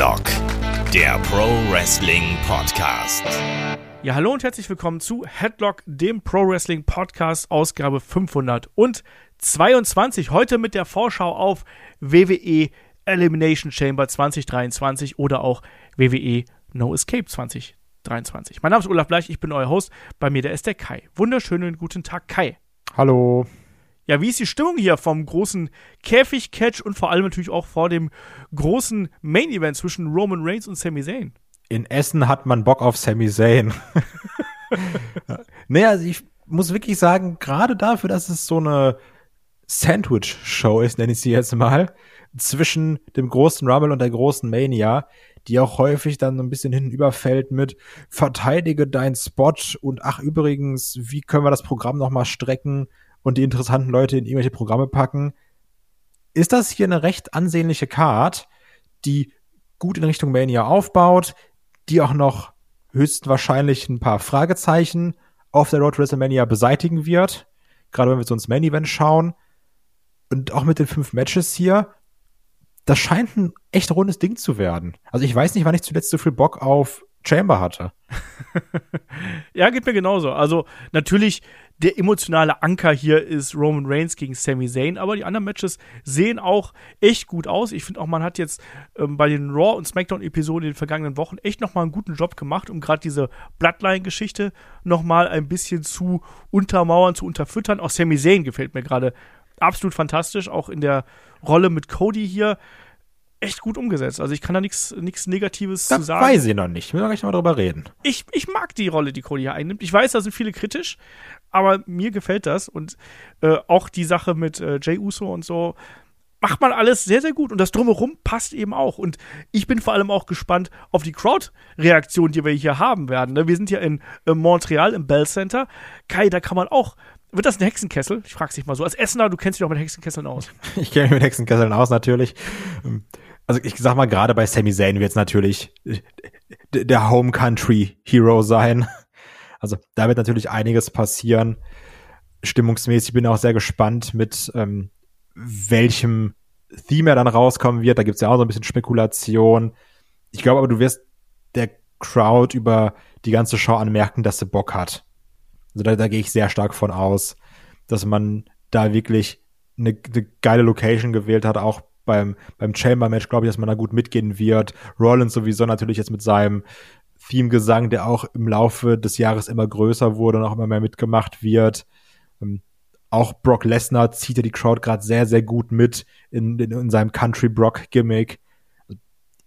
Headlock, der Pro Wrestling Podcast. Ja, hallo und herzlich willkommen zu Headlock, dem Pro Wrestling Podcast, Ausgabe 522. Heute mit der Vorschau auf WWE Elimination Chamber 2023 oder auch WWE No Escape 2023. Mein Name ist Olaf Bleich, ich bin euer Host. Bei mir der ist der Kai. Wunderschönen guten Tag, Kai. Hallo. Ja, wie ist die Stimmung hier vom großen Käfig-Catch und vor allem natürlich auch vor dem großen Main-Event zwischen Roman Reigns und Sami Zayn? In Essen hat man Bock auf Sami Zayn. naja, also ich muss wirklich sagen, gerade dafür, dass es so eine Sandwich-Show ist, nenne ich sie jetzt mal, zwischen dem großen Rumble und der großen Mania, die auch häufig dann so ein bisschen hinten überfällt mit verteidige deinen Spot und ach übrigens, wie können wir das Programm nochmal strecken und die interessanten Leute in irgendwelche Programme packen, ist das hier eine recht ansehnliche Card, die gut in Richtung Mania aufbaut, die auch noch höchstwahrscheinlich ein paar Fragezeichen auf der Road to WrestleMania beseitigen wird. Gerade wenn wir so ins Main Event schauen. Und auch mit den fünf Matches hier, das scheint ein echt rundes Ding zu werden. Also ich weiß nicht, wann ich zuletzt so viel Bock auf Chamber hatte. ja, geht mir genauso. Also natürlich der emotionale Anker hier ist Roman Reigns gegen Sami Zayn, aber die anderen Matches sehen auch echt gut aus. Ich finde auch, man hat jetzt ähm, bei den Raw und SmackDown Episoden in den vergangenen Wochen echt nochmal einen guten Job gemacht, um gerade diese Bloodline-Geschichte nochmal ein bisschen zu untermauern, zu unterfüttern. Auch Sami Zayn gefällt mir gerade absolut fantastisch, auch in der Rolle mit Cody hier echt gut umgesetzt. Also ich kann da nichts Negatives das zu sagen. weiß ich noch nicht. Wir gleich noch mal drüber reden. Ich, ich mag die Rolle, die Cody hier einnimmt. Ich weiß, da sind viele kritisch, aber mir gefällt das. Und äh, auch die Sache mit äh, Jay Uso und so macht man alles sehr, sehr gut. Und das Drumherum passt eben auch. Und ich bin vor allem auch gespannt auf die Crowd-Reaktion, die wir hier haben werden. Ne? Wir sind ja in äh, Montreal im Bell Center. Kai, da kann man auch wird das ein Hexenkessel? Ich frage dich mal so. Als Essener, du kennst dich doch mit Hexenkesseln aus. Ich kenne mich mit Hexenkesseln aus, natürlich. Also ich sag mal, gerade bei Sami Zayn wird es natürlich der Home Country Hero sein. Also da wird natürlich einiges passieren. Stimmungsmäßig bin ich auch sehr gespannt, mit ähm, welchem Theme er dann rauskommen wird. Da gibt's ja auch so ein bisschen Spekulation. Ich glaube aber, du wirst der Crowd über die ganze Show anmerken, dass sie Bock hat. Also da, da gehe ich sehr stark von aus, dass man da wirklich eine, eine geile Location gewählt hat, auch beim, beim Chamber-Match, glaube ich, dass man da gut mitgehen wird. Rollins sowieso natürlich jetzt mit seinem Theme-Gesang, der auch im Laufe des Jahres immer größer wurde und auch immer mehr mitgemacht wird. Ähm, auch Brock Lesnar zieht ja die Crowd gerade sehr, sehr gut mit in, in, in seinem Country Brock-Gimmick.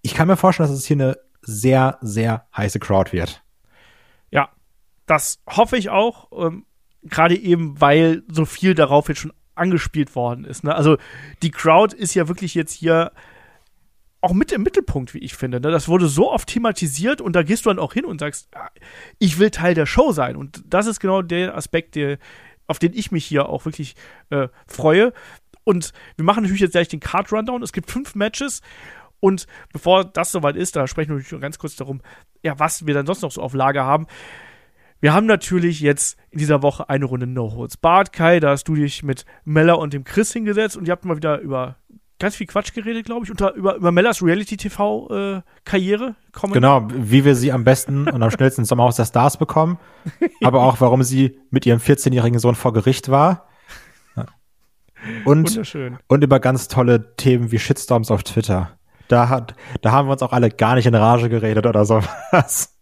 Ich kann mir vorstellen, dass es hier eine sehr, sehr heiße Crowd wird. Ja, das hoffe ich auch. Ähm, Gerade eben, weil so viel darauf jetzt schon angespielt worden ist. Ne? Also die Crowd ist ja wirklich jetzt hier auch mit im Mittelpunkt, wie ich finde. Ne? Das wurde so oft thematisiert und da gehst du dann auch hin und sagst, ah, ich will Teil der Show sein. Und das ist genau der Aspekt, der, auf den ich mich hier auch wirklich äh, freue. Und wir machen natürlich jetzt gleich den Card Rundown. Es gibt fünf Matches. Und bevor das soweit ist, da sprechen wir natürlich ganz kurz darum, ja, was wir dann sonst noch so auf Lager haben. Wir haben natürlich jetzt in dieser Woche eine Runde No Holds Bart. Kai, da hast du dich mit Mella und dem Chris hingesetzt und ihr habt mal wieder über ganz viel Quatsch geredet, glaube ich, unter, über, über Mellas Reality-TV-Karriere. Äh, genau, wie wir sie am besten und am schnellsten im Sommerhaus der Stars bekommen, aber auch, warum sie mit ihrem 14-jährigen Sohn vor Gericht war. Und, und über ganz tolle Themen wie Shitstorms auf Twitter. Da, hat, da haben wir uns auch alle gar nicht in Rage geredet oder sowas.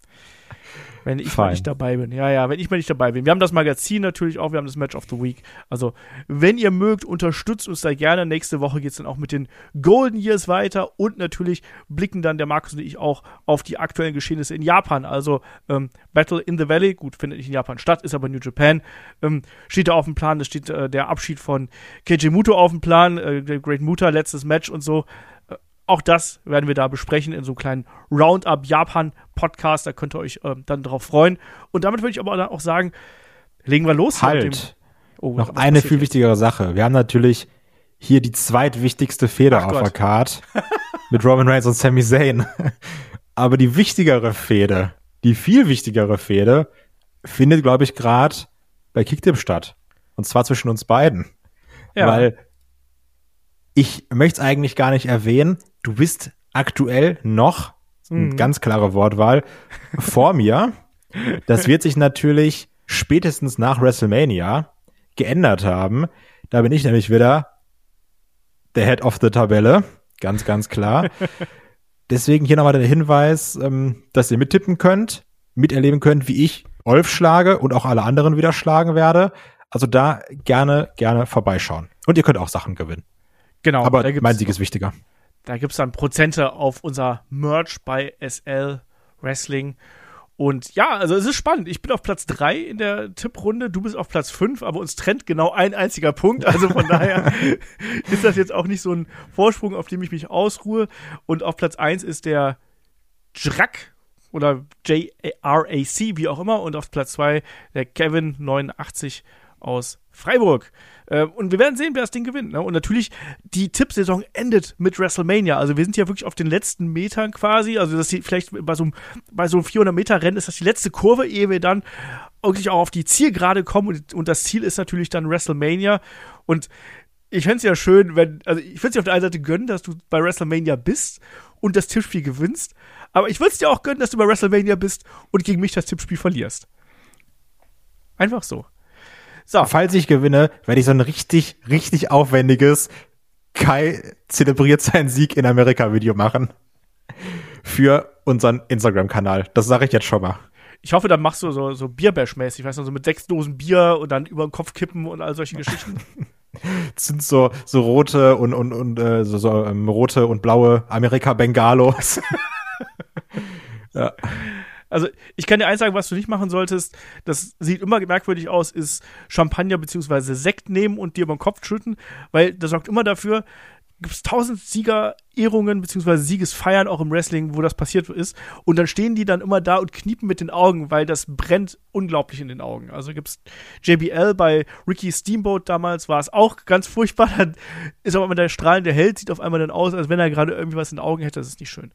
Wenn ich Fein. mal nicht dabei bin. Ja, ja, wenn ich mal nicht dabei bin. Wir haben das Magazin natürlich auch, wir haben das Match of the Week. Also, wenn ihr mögt, unterstützt uns da gerne. Nächste Woche geht es dann auch mit den Golden Years weiter und natürlich blicken dann der Markus und ich auch auf die aktuellen Geschehnisse in Japan. Also, ähm, Battle in the Valley, gut, findet nicht in Japan statt, ist aber New Japan. Ähm, steht da auf dem Plan, es steht äh, der Abschied von Keiji Muto auf dem Plan, äh, Great Muta, letztes Match und so. Auch das werden wir da besprechen in so einem kleinen Roundup Japan Podcast. Da könnt ihr euch äh, dann drauf freuen. Und damit würde ich aber auch sagen, legen wir los. Halt. Oh, Noch eine viel wichtigere Sache. Wir haben natürlich hier die zweitwichtigste Feder Ach auf Gott. der Card mit Roman Reigns und Sami Zayn. aber die wichtigere Fehde, die viel wichtigere Fehde, findet, glaube ich, gerade bei Kicktip statt. Und zwar zwischen uns beiden. Ja. Weil ich möchte es eigentlich gar nicht erwähnen, du bist aktuell noch, Mhm. ganz klare Wortwahl, vor mir. Das wird sich natürlich spätestens nach WrestleMania geändert haben. Da bin ich nämlich wieder der Head of the Tabelle. Ganz, ganz klar. Deswegen hier nochmal der Hinweis, ähm, dass ihr mittippen könnt, miterleben könnt, wie ich Olf schlage und auch alle anderen wieder schlagen werde. Also da gerne, gerne vorbeischauen. Und ihr könnt auch Sachen gewinnen. Genau. Aber mein Sieg ist wichtiger. Da gibt es dann Prozente auf unser Merch bei SL Wrestling. Und ja, also es ist spannend. Ich bin auf Platz 3 in der Tipprunde, du bist auf Platz 5, aber uns trennt genau ein einziger Punkt. Also von daher ist das jetzt auch nicht so ein Vorsprung, auf dem ich mich ausruhe. Und auf Platz 1 ist der Jrack oder J-R-A-C, wie auch immer. Und auf Platz 2 der Kevin 89 aus Freiburg. Äh, und wir werden sehen, wer das Ding gewinnt. Ne? Und natürlich, die Tippsaison endet mit WrestleMania. Also wir sind ja wirklich auf den letzten Metern quasi. Also dass die vielleicht bei so einem, so einem 400 Meter Rennen ist das die letzte Kurve, ehe wir dann wirklich auch auf die Zielgerade kommen. Und, und das Ziel ist natürlich dann WrestleMania. Und ich fände es ja schön, wenn, also ich würde es dir auf der einen Seite gönnen, dass du bei WrestleMania bist und das Tippspiel gewinnst. Aber ich würde es dir auch gönnen, dass du bei WrestleMania bist und gegen mich das Tippspiel verlierst. Einfach so. So. Falls ich gewinne, werde ich so ein richtig, richtig aufwendiges Kai zelebriert seinen Sieg in Amerika Video machen. Für unseren Instagram-Kanal. Das sage ich jetzt schon mal. Ich hoffe, dann machst du so, so Bierbash-mäßig, weißt du, so mit sechs Dosen Bier und dann über den Kopf kippen und all solche Geschichten. Das sind so, so rote und, und, und äh, so, so ähm, rote und blaue Amerika-Bengalos. ja. Also, ich kann dir eins sagen, was du nicht machen solltest. Das sieht immer merkwürdig aus, ist Champagner beziehungsweise Sekt nehmen und dir über den Kopf schütten, weil das sorgt immer dafür, gibt es tausend Siegerehrungen beziehungsweise Siegesfeiern auch im Wrestling, wo das passiert ist. Und dann stehen die dann immer da und kniepen mit den Augen, weil das brennt unglaublich in den Augen. Also gibt's JBL bei Ricky Steamboat damals, war es auch ganz furchtbar. Dann ist aber immer der strahlende Held, sieht auf einmal dann aus, als wenn er gerade irgendwie was in den Augen hätte. Das ist nicht schön.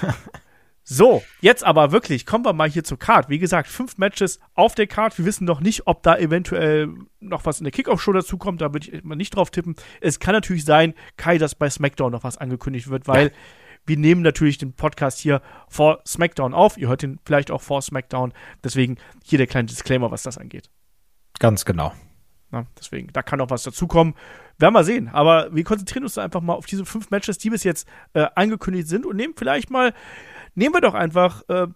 So, jetzt aber wirklich, kommen wir mal hier zur Card. Wie gesagt, fünf Matches auf der Card. Wir wissen noch nicht, ob da eventuell noch was in der Kickoff-Show dazu kommt. Da würde ich mal nicht drauf tippen. Es kann natürlich sein, Kai, dass bei SmackDown noch was angekündigt wird, weil Ja. wir nehmen natürlich den Podcast hier vor SmackDown auf. Ihr hört ihn vielleicht auch vor SmackDown. Deswegen hier der kleine Disclaimer, was das angeht. Ganz genau. Na, deswegen, da kann noch was dazukommen. Werden wir sehen. Aber wir konzentrieren uns einfach mal auf diese fünf Matches, die bis jetzt äh, angekündigt sind und nehmen vielleicht mal, nehmen wir doch einfach äh,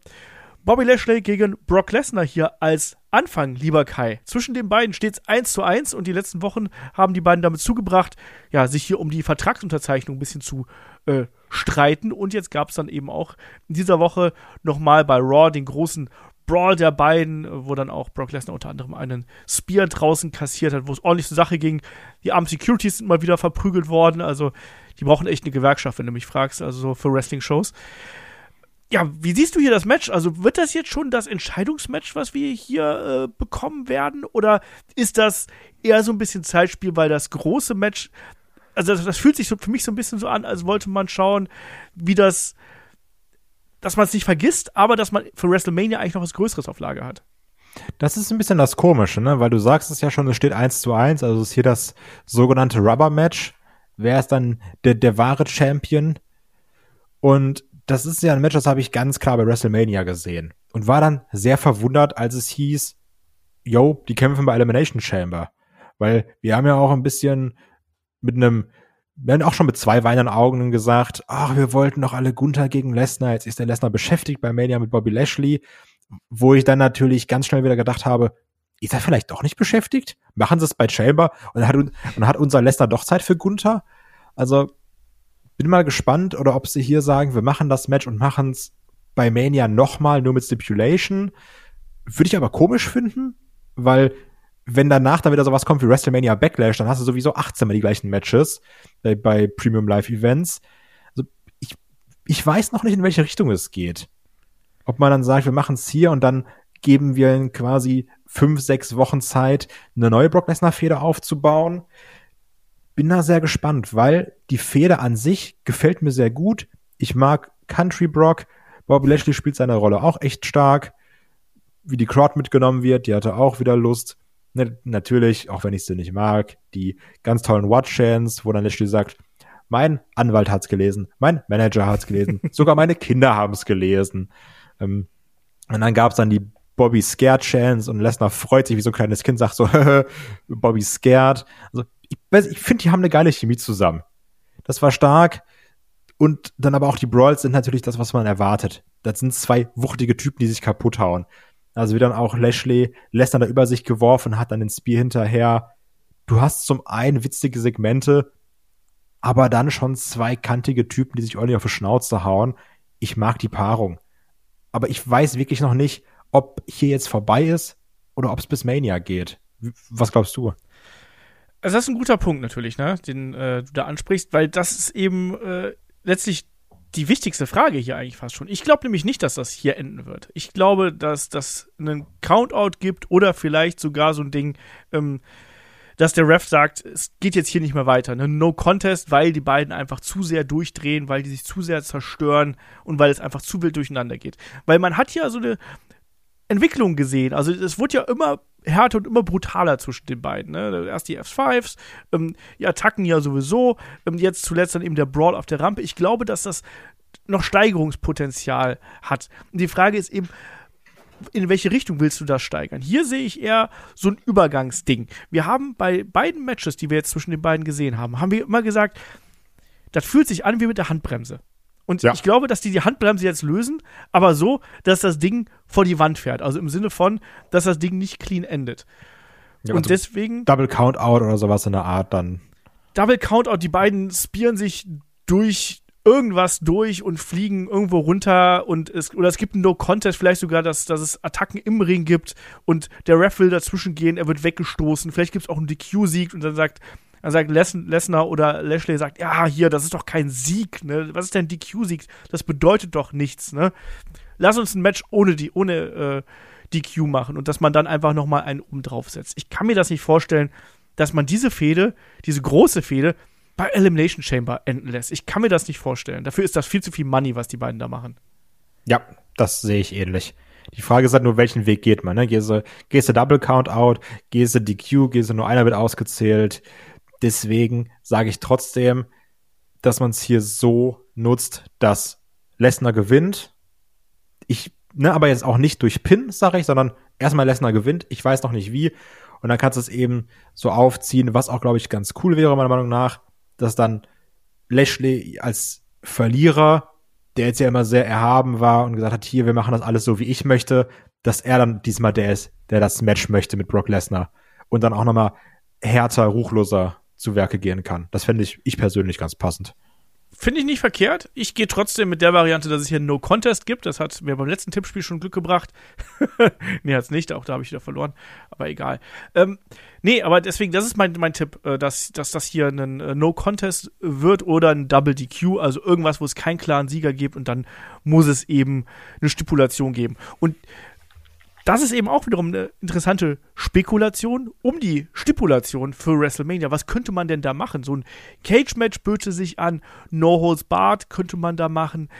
Bobby Lashley gegen Brock Lesnar hier als Anfang, lieber Kai. Zwischen den beiden steht es 1 zu 1 und die letzten Wochen haben die beiden damit zugebracht, ja, sich hier um die Vertragsunterzeichnung ein bisschen zu äh, streiten. Und jetzt gab es dann eben auch in dieser Woche nochmal bei Raw den großen Brawl der beiden, wo dann auch Brock Lesnar unter anderem einen Spear draußen kassiert hat, wo es ordentlich zur Sache ging. Die armen Securities sind mal wieder verprügelt worden. Also, die brauchen echt eine Gewerkschaft, wenn du mich fragst, also so für Wrestling-Shows. Ja, wie siehst du hier das Match? Also, wird das jetzt schon das Entscheidungsmatch, was wir hier äh, bekommen werden? Oder ist das eher so ein bisschen Zeitspiel, weil das große Match, also das, das fühlt sich so für mich so ein bisschen so an, als wollte man schauen, wie das dass man es nicht vergisst, aber dass man für WrestleMania eigentlich noch was Größeres auf Lager hat. Das ist ein bisschen das Komische, ne? Weil du sagst es ja schon, es steht 1 zu 1, also ist hier das sogenannte Rubber Match. Wer ist dann der, der wahre Champion? Und das ist ja ein Match, das habe ich ganz klar bei WrestleMania gesehen. Und war dann sehr verwundert, als es hieß, yo, die kämpfen bei Elimination Chamber. Weil wir haben ja auch ein bisschen mit einem, wir haben auch schon mit zwei weinenden Augen gesagt, ach, wir wollten doch alle Gunther gegen Lesnar, jetzt ist der Lesnar beschäftigt bei Mania mit Bobby Lashley wo ich dann natürlich ganz schnell wieder gedacht habe, ist er vielleicht doch nicht beschäftigt? Machen sie es bei Chamber und dann hat, dann hat unser Lesnar doch Zeit für Gunther? Also bin mal gespannt, oder ob sie hier sagen, wir machen das Match und machen es bei Mania nochmal, nur mit Stipulation. Würde ich aber komisch finden, weil wenn danach dann wieder sowas kommt wie WrestleMania Backlash, dann hast du sowieso 18 mal die gleichen Matches bei, bei Premium Live Events. Also ich, ich weiß noch nicht, in welche Richtung es geht ob man dann sagt, wir machen es hier und dann geben wir quasi fünf, sechs Wochen Zeit, eine neue Brock Lesnar-Feder aufzubauen. Bin da sehr gespannt, weil die Feder an sich gefällt mir sehr gut. Ich mag Country Brock. Bobby Lashley spielt seine Rolle auch echt stark. Wie die Crowd mitgenommen wird, die hatte auch wieder Lust. Ne, natürlich, auch wenn ich sie nicht mag, die ganz tollen Watch-Chants, wo dann Lashley sagt, Mein Anwalt hat's gelesen, mein Manager hat's gelesen, sogar meine Kinder haben's gelesen. Ähm, und dann gab's dann die Bobby Scared Chance und Lesnar freut sich wie so ein kleines Kind, sagt so, Bobby Scared. Also ich, ich finde, die haben eine geile Chemie zusammen. Das war stark. Und dann aber auch die Brawls sind natürlich das, was man erwartet. Das sind zwei wuchtige Typen, die sich kaputt hauen. Also wie dann auch Lashley Lesnar da über sich geworfen hat, dann den Spear hinterher. Du hast zum einen witzige Segmente, aber dann schon zwei kantige Typen, die sich ordentlich auf die Schnauze hauen. Ich mag die Paarung. Aber ich weiß wirklich noch nicht, ob hier jetzt vorbei ist oder ob es bis Mania geht. Was glaubst du? Also das ist ein guter Punkt natürlich, ne, den äh, du da ansprichst, weil das ist eben äh, letztlich die wichtigste Frage hier eigentlich fast schon. Ich glaube nämlich nicht, dass das hier enden wird. Ich glaube, dass das einen Countout gibt oder vielleicht sogar so ein Ding, ähm, dass der Ref sagt, es geht jetzt hier nicht mehr weiter. Ne? No Contest, weil die beiden einfach zu sehr durchdrehen, weil die sich zu sehr zerstören und weil es einfach zu wild durcheinander geht. Weil man hat ja so eine Entwicklung gesehen. Also es wurde ja immer härter und immer brutaler zwischen den beiden. Ne? Erst die F5s, ähm, die Attacken ja sowieso, ähm, jetzt zuletzt dann eben der Brawl auf der Rampe. Ich glaube, dass das noch Steigerungspotenzial hat. Und die Frage ist eben, in welche Richtung willst du das steigern? Hier sehe ich eher so ein Übergangsding. Wir haben bei beiden Matches, die wir jetzt zwischen den beiden gesehen haben, haben wir immer gesagt, das fühlt sich an wie mit der Handbremse. Und ja. ich glaube, dass die die Handbremse jetzt lösen, aber so, dass das Ding vor die Wand fährt. Also im Sinne von, dass das Ding nicht clean endet. Ja, und also deswegen. Double Count Out oder sowas in der Art dann. Double Count Out, die beiden spieren sich durch irgendwas durch und fliegen irgendwo runter und es, oder es gibt ein No-Contest, vielleicht sogar, dass, dass es Attacken im Ring gibt und der Ref will dazwischen gehen, er wird weggestoßen, vielleicht gibt es auch einen DQ-Sieg und dann sagt, dann sagt Lesnar oder Lashley sagt, ja, hier, das ist doch kein Sieg, ne? Was ist denn DQ-Sieg? Das bedeutet doch nichts, ne? Lass uns ein Match ohne die, ohne äh, DQ machen und dass man dann einfach noch mal einen oben drauf setzt. Ich kann mir das nicht vorstellen, dass man diese Fehde, diese große Fehde, bei Elimination Chamber enden lässt. Ich kann mir das nicht vorstellen. Dafür ist das viel zu viel Money, was die beiden da machen. Ja, das sehe ich ähnlich. Die Frage ist halt nur, welchen Weg geht man. Ne? Gehst, du, gehst du Double Count Out, gehst du DQ, gehst du nur einer wird ausgezählt. Deswegen sage ich trotzdem, dass man es hier so nutzt, dass Lesnar gewinnt. Ich, ne, aber jetzt auch nicht durch Pin, sage ich, sondern erstmal Lesnar gewinnt. Ich weiß noch nicht wie. Und dann kannst du es eben so aufziehen, was auch, glaube ich, ganz cool wäre, meiner Meinung nach, dass dann Lashley als Verlierer, der jetzt ja immer sehr erhaben war und gesagt hat, hier, wir machen das alles so, wie ich möchte, dass er dann diesmal der ist, der das Match möchte mit Brock Lesnar und dann auch nochmal härter, ruchloser zu Werke gehen kann. Das fände ich, ich persönlich ganz passend. Finde ich nicht verkehrt. Ich gehe trotzdem mit der Variante, dass es hier No Contest gibt. Das hat mir beim letzten Tippspiel schon Glück gebracht. nee, hat's nicht. Auch da habe ich wieder verloren. Aber egal. Ähm, nee, aber deswegen, das ist mein, mein Tipp, äh, dass, dass das hier ein äh, No Contest wird oder ein Double DQ. Also irgendwas, wo es keinen klaren Sieger gibt und dann muss es eben eine Stipulation geben. Und das ist eben auch wiederum eine interessante Spekulation um die Stipulation für WrestleMania. Was könnte man denn da machen? So ein Cage-Match böte sich an, No Holds Barred könnte man da machen.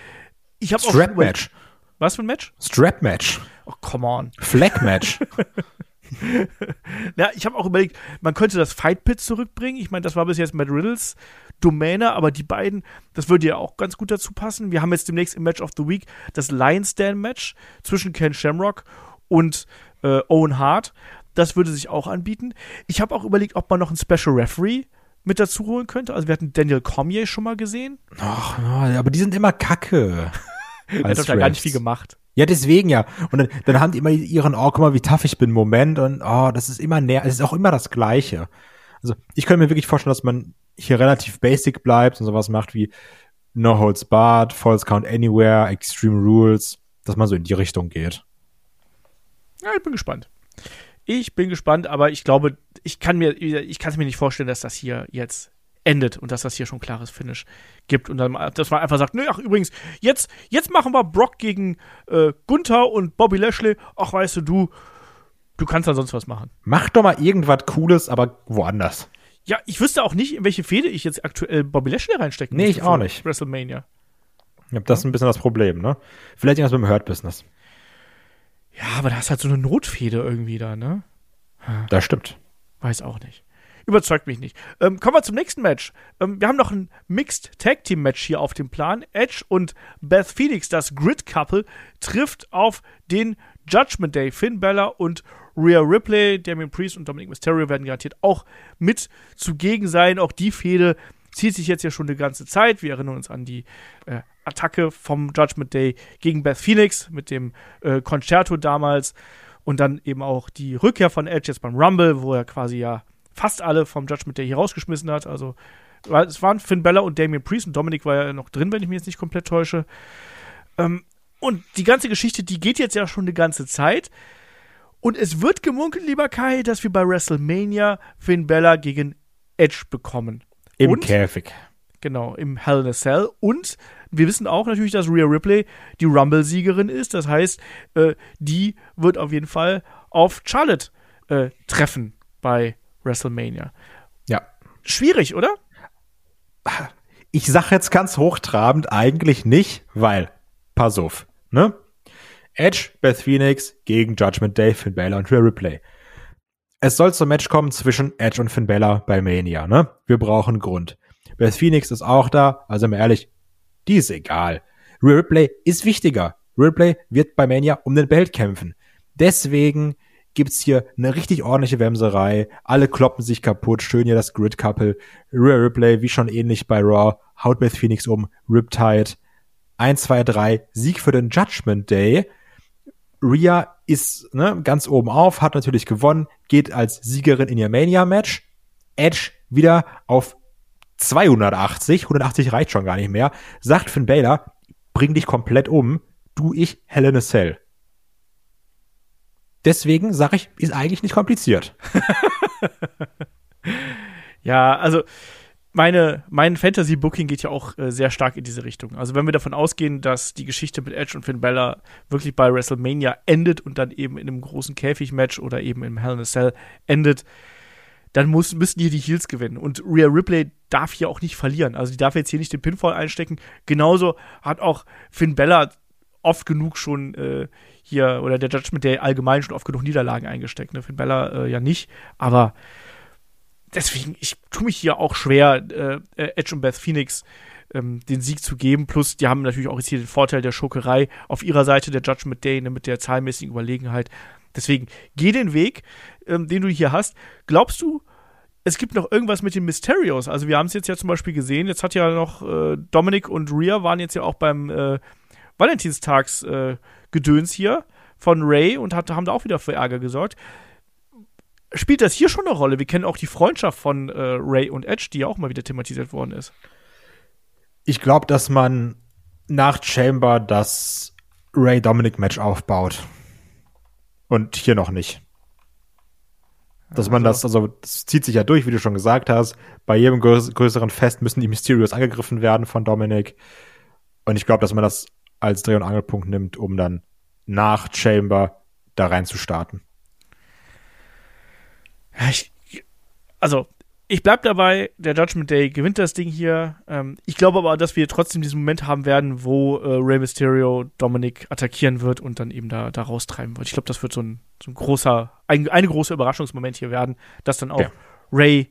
Ich habe auch Strap-Match. Was für ein Match? Strap-Match. Oh, come on. Flag-Match. ja, ich habe auch überlegt, man könnte das Fight Pit zurückbringen. Ich meine, das war bis jetzt Matt Riddles Domäne, aber die beiden, das würde ja auch ganz gut dazu passen. Wir haben jetzt demnächst im Match of the Week das Lions Stand Match zwischen Ken Shamrock und äh, Owen Hart. Das würde sich auch anbieten. Ich habe auch überlegt, ob man noch einen Special Referee mit dazu holen könnte. Also wir hatten Daniel Cormier schon mal gesehen. Ach, aber die sind immer kacke. er hat ja gar nicht viel gemacht. Ja, deswegen ja. Und dann, dann haben die immer ihren, oh, guck mal, wie tough ich bin, Moment. Und oh, das ist immer näher, es ist auch immer das Gleiche. Also ich könnte mir wirklich vorstellen, dass man hier relativ basic bleibt und sowas macht wie No Holds Barred, False Count Anywhere, Extreme Rules, dass man so in die Richtung geht. Ja, ich bin gespannt. Ich bin gespannt, aber ich glaube, ich kann mir, ich kann es mir nicht vorstellen, dass das hier jetzt endet und dass das hier schon klares Finish gibt und dann, dass man einfach sagt, nö, ach übrigens, jetzt, jetzt machen wir Brock gegen äh, Gunther und Bobby Lashley. Ach, weißt du, du, du kannst da sonst was machen. Mach doch mal irgendwas Cooles, aber woanders. Ja, ich wüsste auch nicht, in welche Fehde ich jetzt aktuell Bobby Lashley reinstecken Nee, ich auch nicht. WrestleMania. Ja, das ist ein bisschen das Problem, ne? Vielleicht irgendwas mit dem Hurt-Business. Ja, aber da ist halt so eine Notfehde irgendwie da, ne? Das stimmt. Weiß auch nicht. überzeugt mich nicht. Ähm, kommen wir zum nächsten Match. Ähm, wir haben noch ein Mixed Tag Team Match hier auf dem Plan. Edge und Beth Phoenix, das Grid Couple, trifft auf den Judgment Day. Finn Balor und Rhea Ripley, Damien Priest und Dominic Mysterio werden garantiert auch mit zugegen sein. Auch die Fehde zieht sich jetzt ja schon eine ganze Zeit. Wir erinnern uns an die äh, Attacke vom Judgment Day gegen Beth Phoenix mit dem äh, Concerto damals und dann eben auch die Rückkehr von Edge jetzt beim Rumble, wo er quasi ja fast alle vom Judgment Day hier rausgeschmissen hat. Also es waren Finn Bella und Damien Priest und Dominic war ja noch drin, wenn ich mich jetzt nicht komplett täusche. Ähm, und die ganze Geschichte, die geht jetzt ja schon eine ganze Zeit. Und es wird gemunkelt, lieber Kai, dass wir bei WrestleMania Finn Bella gegen Edge bekommen. Im und, Käfig. Genau, im Hell in a Cell. Und wir wissen auch natürlich, dass Rhea Ripley die Rumble-Siegerin ist. Das heißt, äh, die wird auf jeden Fall auf Charlotte äh, treffen bei WrestleMania. Ja. Schwierig, oder? Ich sag jetzt ganz hochtrabend eigentlich nicht, weil, pass auf, ne? Edge, Beth Phoenix gegen Judgment Day, Finn Balor und Rhea Ripley. Es soll zum Match kommen zwischen Edge und Finn Balor bei Mania, ne? Wir brauchen Grund. Beth Phoenix ist auch da, also mal ehrlich, die ist egal. Ripley ist wichtiger. Ripley wird bei Mania um den Belt kämpfen. Deswegen gibt's hier eine richtig ordentliche Wemserei. Alle kloppen sich kaputt. Schön hier das Grid Couple. Rhea Ripley, wie schon ähnlich bei Raw, haut Beth Phoenix um. Riptide. 1, 2, 3. Sieg für den Judgment Day. Rhea ist ne, ganz oben auf, hat natürlich gewonnen, geht als Siegerin in ihr Mania-Match. Edge wieder auf 280, 180 reicht schon gar nicht mehr, sagt Finn Balor, bring dich komplett um, du ich, Hell in a Cell. Deswegen sage ich, ist eigentlich nicht kompliziert. ja, also meine, mein Fantasy-Booking geht ja auch äh, sehr stark in diese Richtung. Also wenn wir davon ausgehen, dass die Geschichte mit Edge und Finn Bella wirklich bei WrestleMania endet und dann eben in einem großen Käfig-Match oder eben im Hell in a Cell endet, dann muss, müssen hier die Heels gewinnen. Und Rhea Ripley darf hier auch nicht verlieren. Also die darf jetzt hier nicht den Pinfall einstecken. Genauso hat auch Finn Bella oft genug schon äh, hier, oder der Judgment Day allgemein schon oft genug Niederlagen eingesteckt. Ne? Finn Bella äh, ja nicht. Aber deswegen, ich tue mich hier auch schwer, äh, äh, Edge und Beth Phoenix ähm, den Sieg zu geben. Plus, die haben natürlich auch jetzt hier den Vorteil der Schurkerei auf ihrer Seite, der Judgment Day, ne, mit der zahlmäßigen Überlegenheit. Deswegen, geh den Weg, ähm, den du hier hast. Glaubst du, es gibt noch irgendwas mit den Mysterios? Also, wir haben es jetzt ja zum Beispiel gesehen. Jetzt hat ja noch äh, Dominic und Rhea waren jetzt ja auch beim äh, Valentinstags-Gedöns äh, hier von Ray und hat, haben da auch wieder für Ärger gesorgt spielt das hier schon eine Rolle? Wir kennen auch die Freundschaft von äh, Ray und Edge, die ja auch mal wieder thematisiert worden ist. Ich glaube, dass man nach Chamber das Ray-Dominic-Match aufbaut. Und hier noch nicht. Dass man also. das, also das zieht sich ja durch, wie du schon gesagt hast. Bei jedem größeren Fest müssen die Mysterios angegriffen werden von Dominic. Und ich glaube, dass man das als Dreh- und Angelpunkt nimmt, um dann nach Chamber da rein zu starten. Ich, also, ich bleib dabei, der Judgment Day gewinnt das Ding hier. Ähm, ich glaube aber, dass wir trotzdem diesen Moment haben werden, wo äh, Rey Mysterio Dominic attackieren wird und dann eben da, da raustreiben wird. Ich glaube, das wird so ein, so ein großer, ein, eine große Überraschungsmoment hier werden, dass dann auch ja. Ray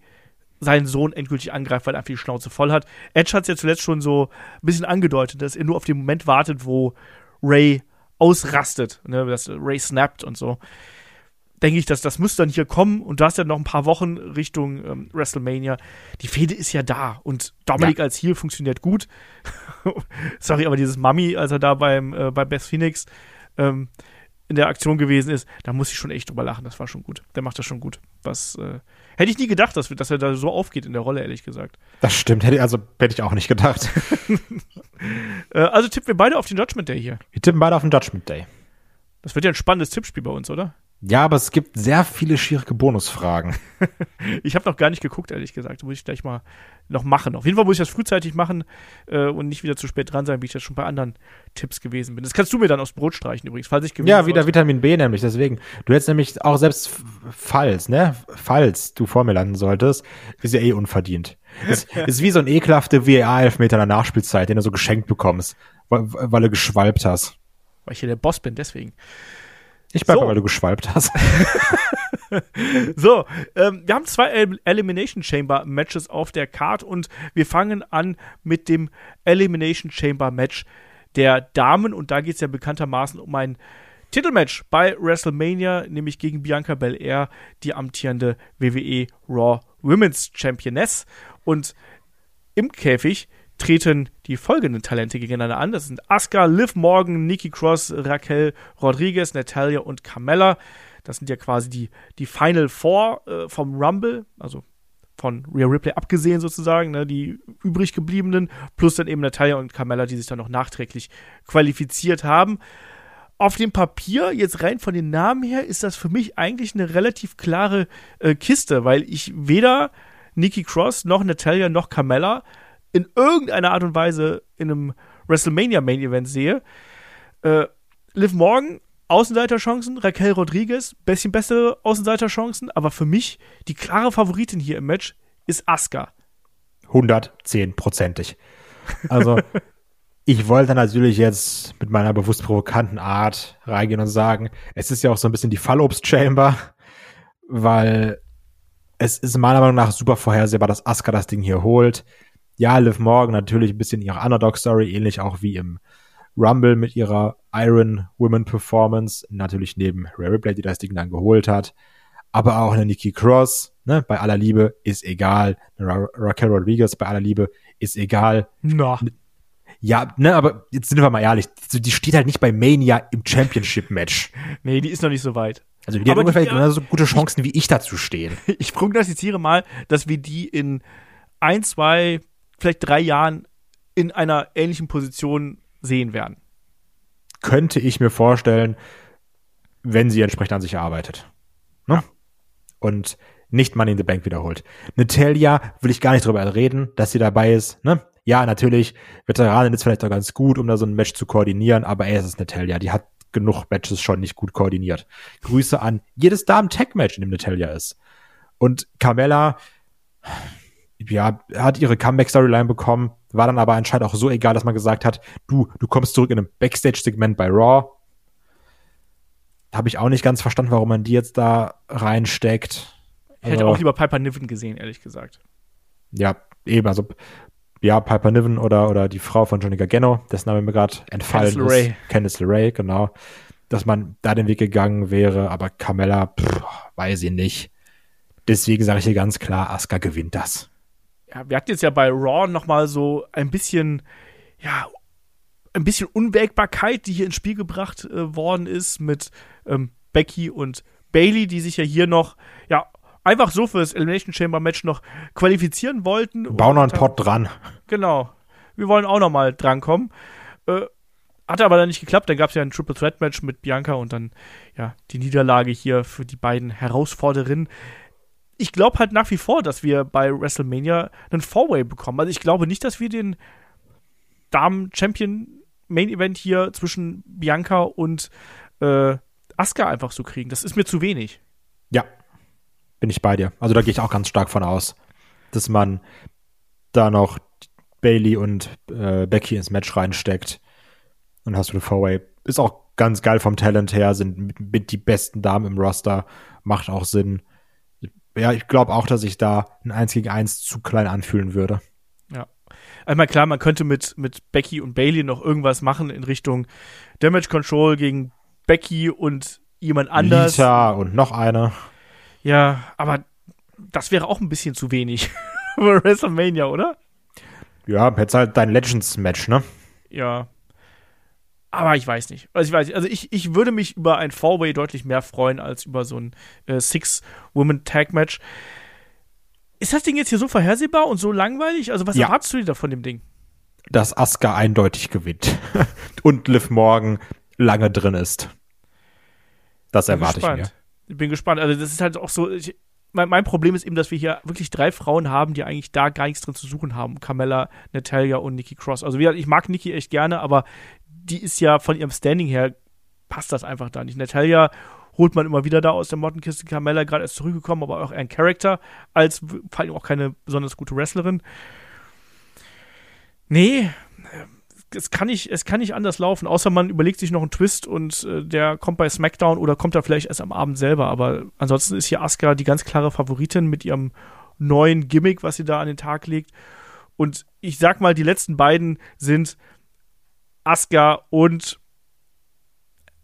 seinen Sohn endgültig angreift, weil er einfach die Schnauze voll hat. Edge hat es ja zuletzt schon so ein bisschen angedeutet, dass er nur auf den Moment wartet, wo Ray ausrastet, ne, dass Ray snappt und so denke ich, dass das muss dann hier kommen und du hast ja noch ein paar Wochen Richtung ähm, WrestleMania. Die Fehde ist ja da und Dominik ja. als Heel funktioniert gut. Sorry, aber dieses Mummy, als er da beim äh, bei Beth Phoenix ähm, in der Aktion gewesen ist, da muss ich schon echt drüber lachen. Das war schon gut. Der macht das schon gut. Was äh, hätte ich nie gedacht, dass, dass er da so aufgeht in der Rolle, ehrlich gesagt. Das stimmt. Hätte, also hätte ich auch nicht gedacht. äh, also tippen wir beide auf den Judgment Day hier. Wir tippen beide auf den Judgment Day. Das wird ja ein spannendes Tippspiel bei uns, oder? Ja, aber es gibt sehr viele schwierige Bonusfragen. ich habe noch gar nicht geguckt, ehrlich gesagt. Muss ich gleich mal noch machen. Auf jeden Fall muss ich das frühzeitig machen äh, und nicht wieder zu spät dran sein, wie ich das schon bei anderen Tipps gewesen bin. Das kannst du mir dann aufs Brot streichen übrigens, falls ich gewinne. Ja, wieder Vitamin B nämlich, deswegen. Du hättest nämlich auch selbst falls, ne? Falls du vor mir landen solltest, ist ja eh unverdient. Ist, ist wie so ein ekelhafte VAR-Elfmeter in der Nachspielzeit, den du so geschenkt bekommst, weil, weil du geschwalbt hast. Weil ich hier der Boss bin, deswegen. Ich bleibe, so. weil du geschwalbt hast. so, ähm, wir haben zwei El Elimination Chamber Matches auf der Card und wir fangen an mit dem Elimination Chamber Match der Damen und da geht es ja bekanntermaßen um ein Titelmatch bei WrestleMania, nämlich gegen Bianca Belair, die amtierende WWE Raw Women's Championess. Und im Käfig treten die folgenden Talente gegeneinander an. Das sind Asuka, Liv Morgan, Nikki Cross, Raquel Rodriguez, Natalia und Carmella. Das sind ja quasi die, die Final Four äh, vom Rumble, also von Rhea Ripley abgesehen sozusagen, ne, die übrig gebliebenen, plus dann eben Natalia und Carmella, die sich dann noch nachträglich qualifiziert haben auf dem Papier, jetzt rein von den Namen her, ist das für mich eigentlich eine relativ klare äh, Kiste, weil ich weder Nikki Cross noch Natalia noch Carmella in irgendeiner Art und Weise in einem WrestleMania Main Event sehe. Äh, Liv Morgan, Außenseiterchancen, Raquel Rodriguez, bisschen bessere Außenseiterchancen, aber für mich die klare Favoritin hier im Match ist Asuka. 110-prozentig. Also ich wollte natürlich jetzt mit meiner bewusst provokanten Art reingehen und sagen, es ist ja auch so ein bisschen die Fallobst-Chamber, weil es ist meiner Meinung nach super vorhersehbar, dass Asuka das Ding hier holt. Ja, Liv Morgan natürlich ein bisschen ihre Underdog-Story, ähnlich auch wie im Rumble mit ihrer Iron Woman Performance, natürlich neben Rhea Ripley, die das Ding dann geholt hat. Aber auch eine Nikki Cross, ne, bei aller Liebe ist egal. Eine Ra Raquel Rodriguez bei aller Liebe ist egal. Na. Ja, ne, aber jetzt sind wir mal ehrlich, die steht halt nicht bei Mania im Championship-Match. nee, die ist noch nicht so weit. Also die aber hat ungefähr die, genauso gute Chancen, wie ich dazu stehen. Ich prognostiziere mal, dass wir die in ein, zwei, vielleicht drei Jahren in einer ähnlichen Position sehen werden. Könnte ich mir vorstellen, wenn sie entsprechend an sich arbeitet. Ne? Ja. Und nicht Money in the Bank wiederholt. Natalia will ich gar nicht drüber reden, dass sie dabei ist. Ne? ja, natürlich, Veteranin ist vielleicht auch ganz gut, um da so ein Match zu koordinieren, aber ey, es ist Natalia, die hat genug Matches schon nicht gut koordiniert. Grüße an jedes Damen-Tag-Match, in dem Natalia ist. Und Carmella, ja, hat ihre Comeback-Storyline bekommen, war dann aber anscheinend auch so egal, dass man gesagt hat, du, du kommst zurück in einem Backstage-Segment bei Raw. Habe ich auch nicht ganz verstanden, warum man die jetzt da reinsteckt. Ich hätte also, auch lieber Piper Niven gesehen, ehrlich gesagt. Ja, eben, also ja, Piper Niven oder, oder die Frau von Johnny Gargano, dessen Name mir gerade entfallen Candice ist. Candice LeRae, genau. Dass man da den Weg gegangen wäre, aber Carmella, pff, weiß ich nicht. Deswegen sage ich hier ganz klar, Asuka gewinnt das. Ja, wir hatten jetzt ja bei Raw noch mal so ein bisschen, ja, ein bisschen Unwägbarkeit, die hier ins Spiel gebracht äh, worden ist mit ähm, Becky und Bailey, die sich ja hier noch, ja, einfach so für das Elimination Chamber Match noch qualifizieren wollten. Bauen noch einen Pot dran. Genau. Wir wollen auch noch mal drankommen. Äh, hatte aber dann nicht geklappt. Dann gab es ja ein Triple Threat Match mit Bianca und dann ja die Niederlage hier für die beiden Herausforderinnen. Ich glaube halt nach wie vor, dass wir bei WrestleMania einen Four-Way bekommen. Also ich glaube nicht, dass wir den Damen-Champion Main Event hier zwischen Bianca und äh, Asuka einfach so kriegen. Das ist mir zu wenig. Ja, bin ich bei dir. Also da gehe ich auch ganz stark von aus, dass man da noch Bailey und äh, Becky ins Match reinsteckt. Und hast du eine Four-Way. Ist auch ganz geil vom Talent her, sind mit, mit die besten Damen im Roster, macht auch Sinn. Ja, ich glaube auch, dass ich da ein 1 gegen 1 zu klein anfühlen würde. Ja. Einmal klar, man könnte mit, mit Becky und Bailey noch irgendwas machen in Richtung Damage Control gegen Becky und jemand anders. Lita und noch eine. Ja, aber das wäre auch ein bisschen zu wenig für WrestleMania, oder? Ja, jetzt halt dein Legends-Match, ne? Ja. Aber ich weiß nicht. Also ich weiß nicht. Also ich, ich würde mich über ein Four-Way deutlich mehr freuen als über so ein äh, Six-Woman-Tag-Match. Ist das Ding jetzt hier so vorhersehbar und so langweilig? Also was ja. erwartest du dir da von dem Ding? Dass Asuka eindeutig gewinnt. und Liv Morgan lange drin ist. Das erwarte ich mir. Ich bin gespannt. Also, das ist halt auch so. Ich, mein, mein, Problem ist eben, dass wir hier wirklich drei Frauen haben, die eigentlich da gar nichts drin zu suchen haben. Carmella, Natalia und Nikki Cross. Also, wie gesagt, ich mag Nikki echt gerne, aber die ist ja von ihrem Standing her, passt das einfach da nicht. Natalia holt man immer wieder da aus der Mottenkiste. Carmella gerade erst zurückgekommen, aber auch ein Charakter, als vor allem auch keine besonders gute Wrestlerin. Nee, es, kann nicht, es kann nicht anders laufen, außer man überlegt sich noch einen Twist und äh, der kommt bei SmackDown oder kommt da vielleicht erst am Abend selber. Aber ansonsten ist hier Asuka die ganz klare Favoritin mit ihrem neuen Gimmick, was sie da an den Tag legt. Und ich sag mal, die letzten beiden sind Asuka und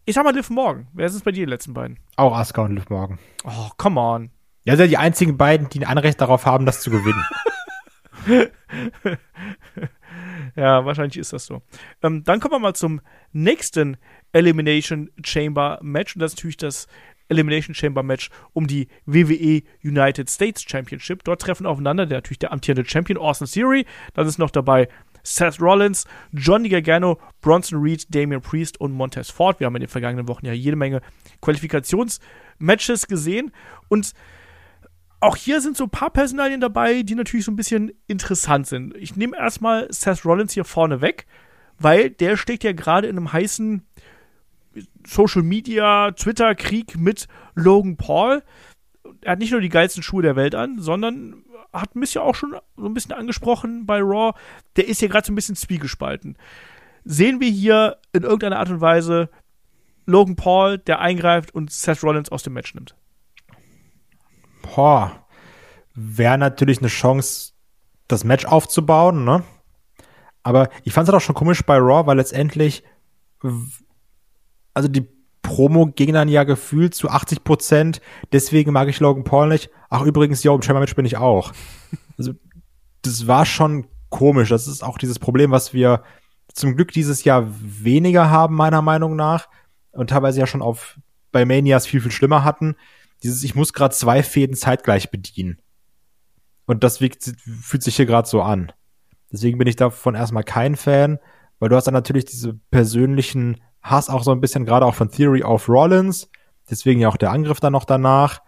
ich sag mal Liv Morgan. Wer sind bei dir die letzten beiden? Auch Asuka und Liv Morgan. Oh, come on. Ja, sind ja die einzigen beiden, die ein Anrecht darauf haben, das zu gewinnen. ja, wahrscheinlich ist das so. Ähm, dann kommen wir mal zum nächsten Elimination Chamber Match. Und das ist natürlich das Elimination Chamber Match um die WWE United States Championship. Dort treffen aufeinander der, natürlich der amtierende Champion Austin Theory. Dann ist noch dabei Seth Rollins, Johnny Gargano, Bronson Reed, Damian Priest und Montez Ford. Wir haben in den vergangenen Wochen ja jede Menge Qualifikationsmatches gesehen. Und auch hier sind so ein paar Personalien dabei, die natürlich so ein bisschen interessant sind. Ich nehme erstmal Seth Rollins hier vorne weg, weil der steckt ja gerade in einem heißen Social Media, Twitter-Krieg mit Logan Paul. Er hat nicht nur die geilsten Schuhe der Welt an, sondern hat mich ja auch schon so ein bisschen angesprochen bei Raw. Der ist hier gerade so ein bisschen zwiegespalten. Sehen wir hier in irgendeiner Art und Weise Logan Paul, der eingreift und Seth Rollins aus dem Match nimmt? Wäre natürlich eine Chance, das Match aufzubauen, ne? Aber ich fand es halt auch schon komisch bei Raw, weil letztendlich, also die Promo ging dann ja gefühlt zu 80 Prozent. Deswegen mag ich Logan Paul nicht. Ach, übrigens, ja, im Chamber Match bin ich auch. Also, das war schon komisch. Das ist auch dieses Problem, was wir zum Glück dieses Jahr weniger haben, meiner Meinung nach. Und teilweise ja schon auf, bei Manias viel, viel schlimmer hatten dieses, ich muss gerade zwei Fäden zeitgleich bedienen. Und das wiegt, fühlt sich hier gerade so an. Deswegen bin ich davon erstmal kein Fan, weil du hast dann natürlich diese persönlichen Hass auch so ein bisschen, gerade auch von Theory of Rollins. Deswegen ja auch der Angriff dann noch danach.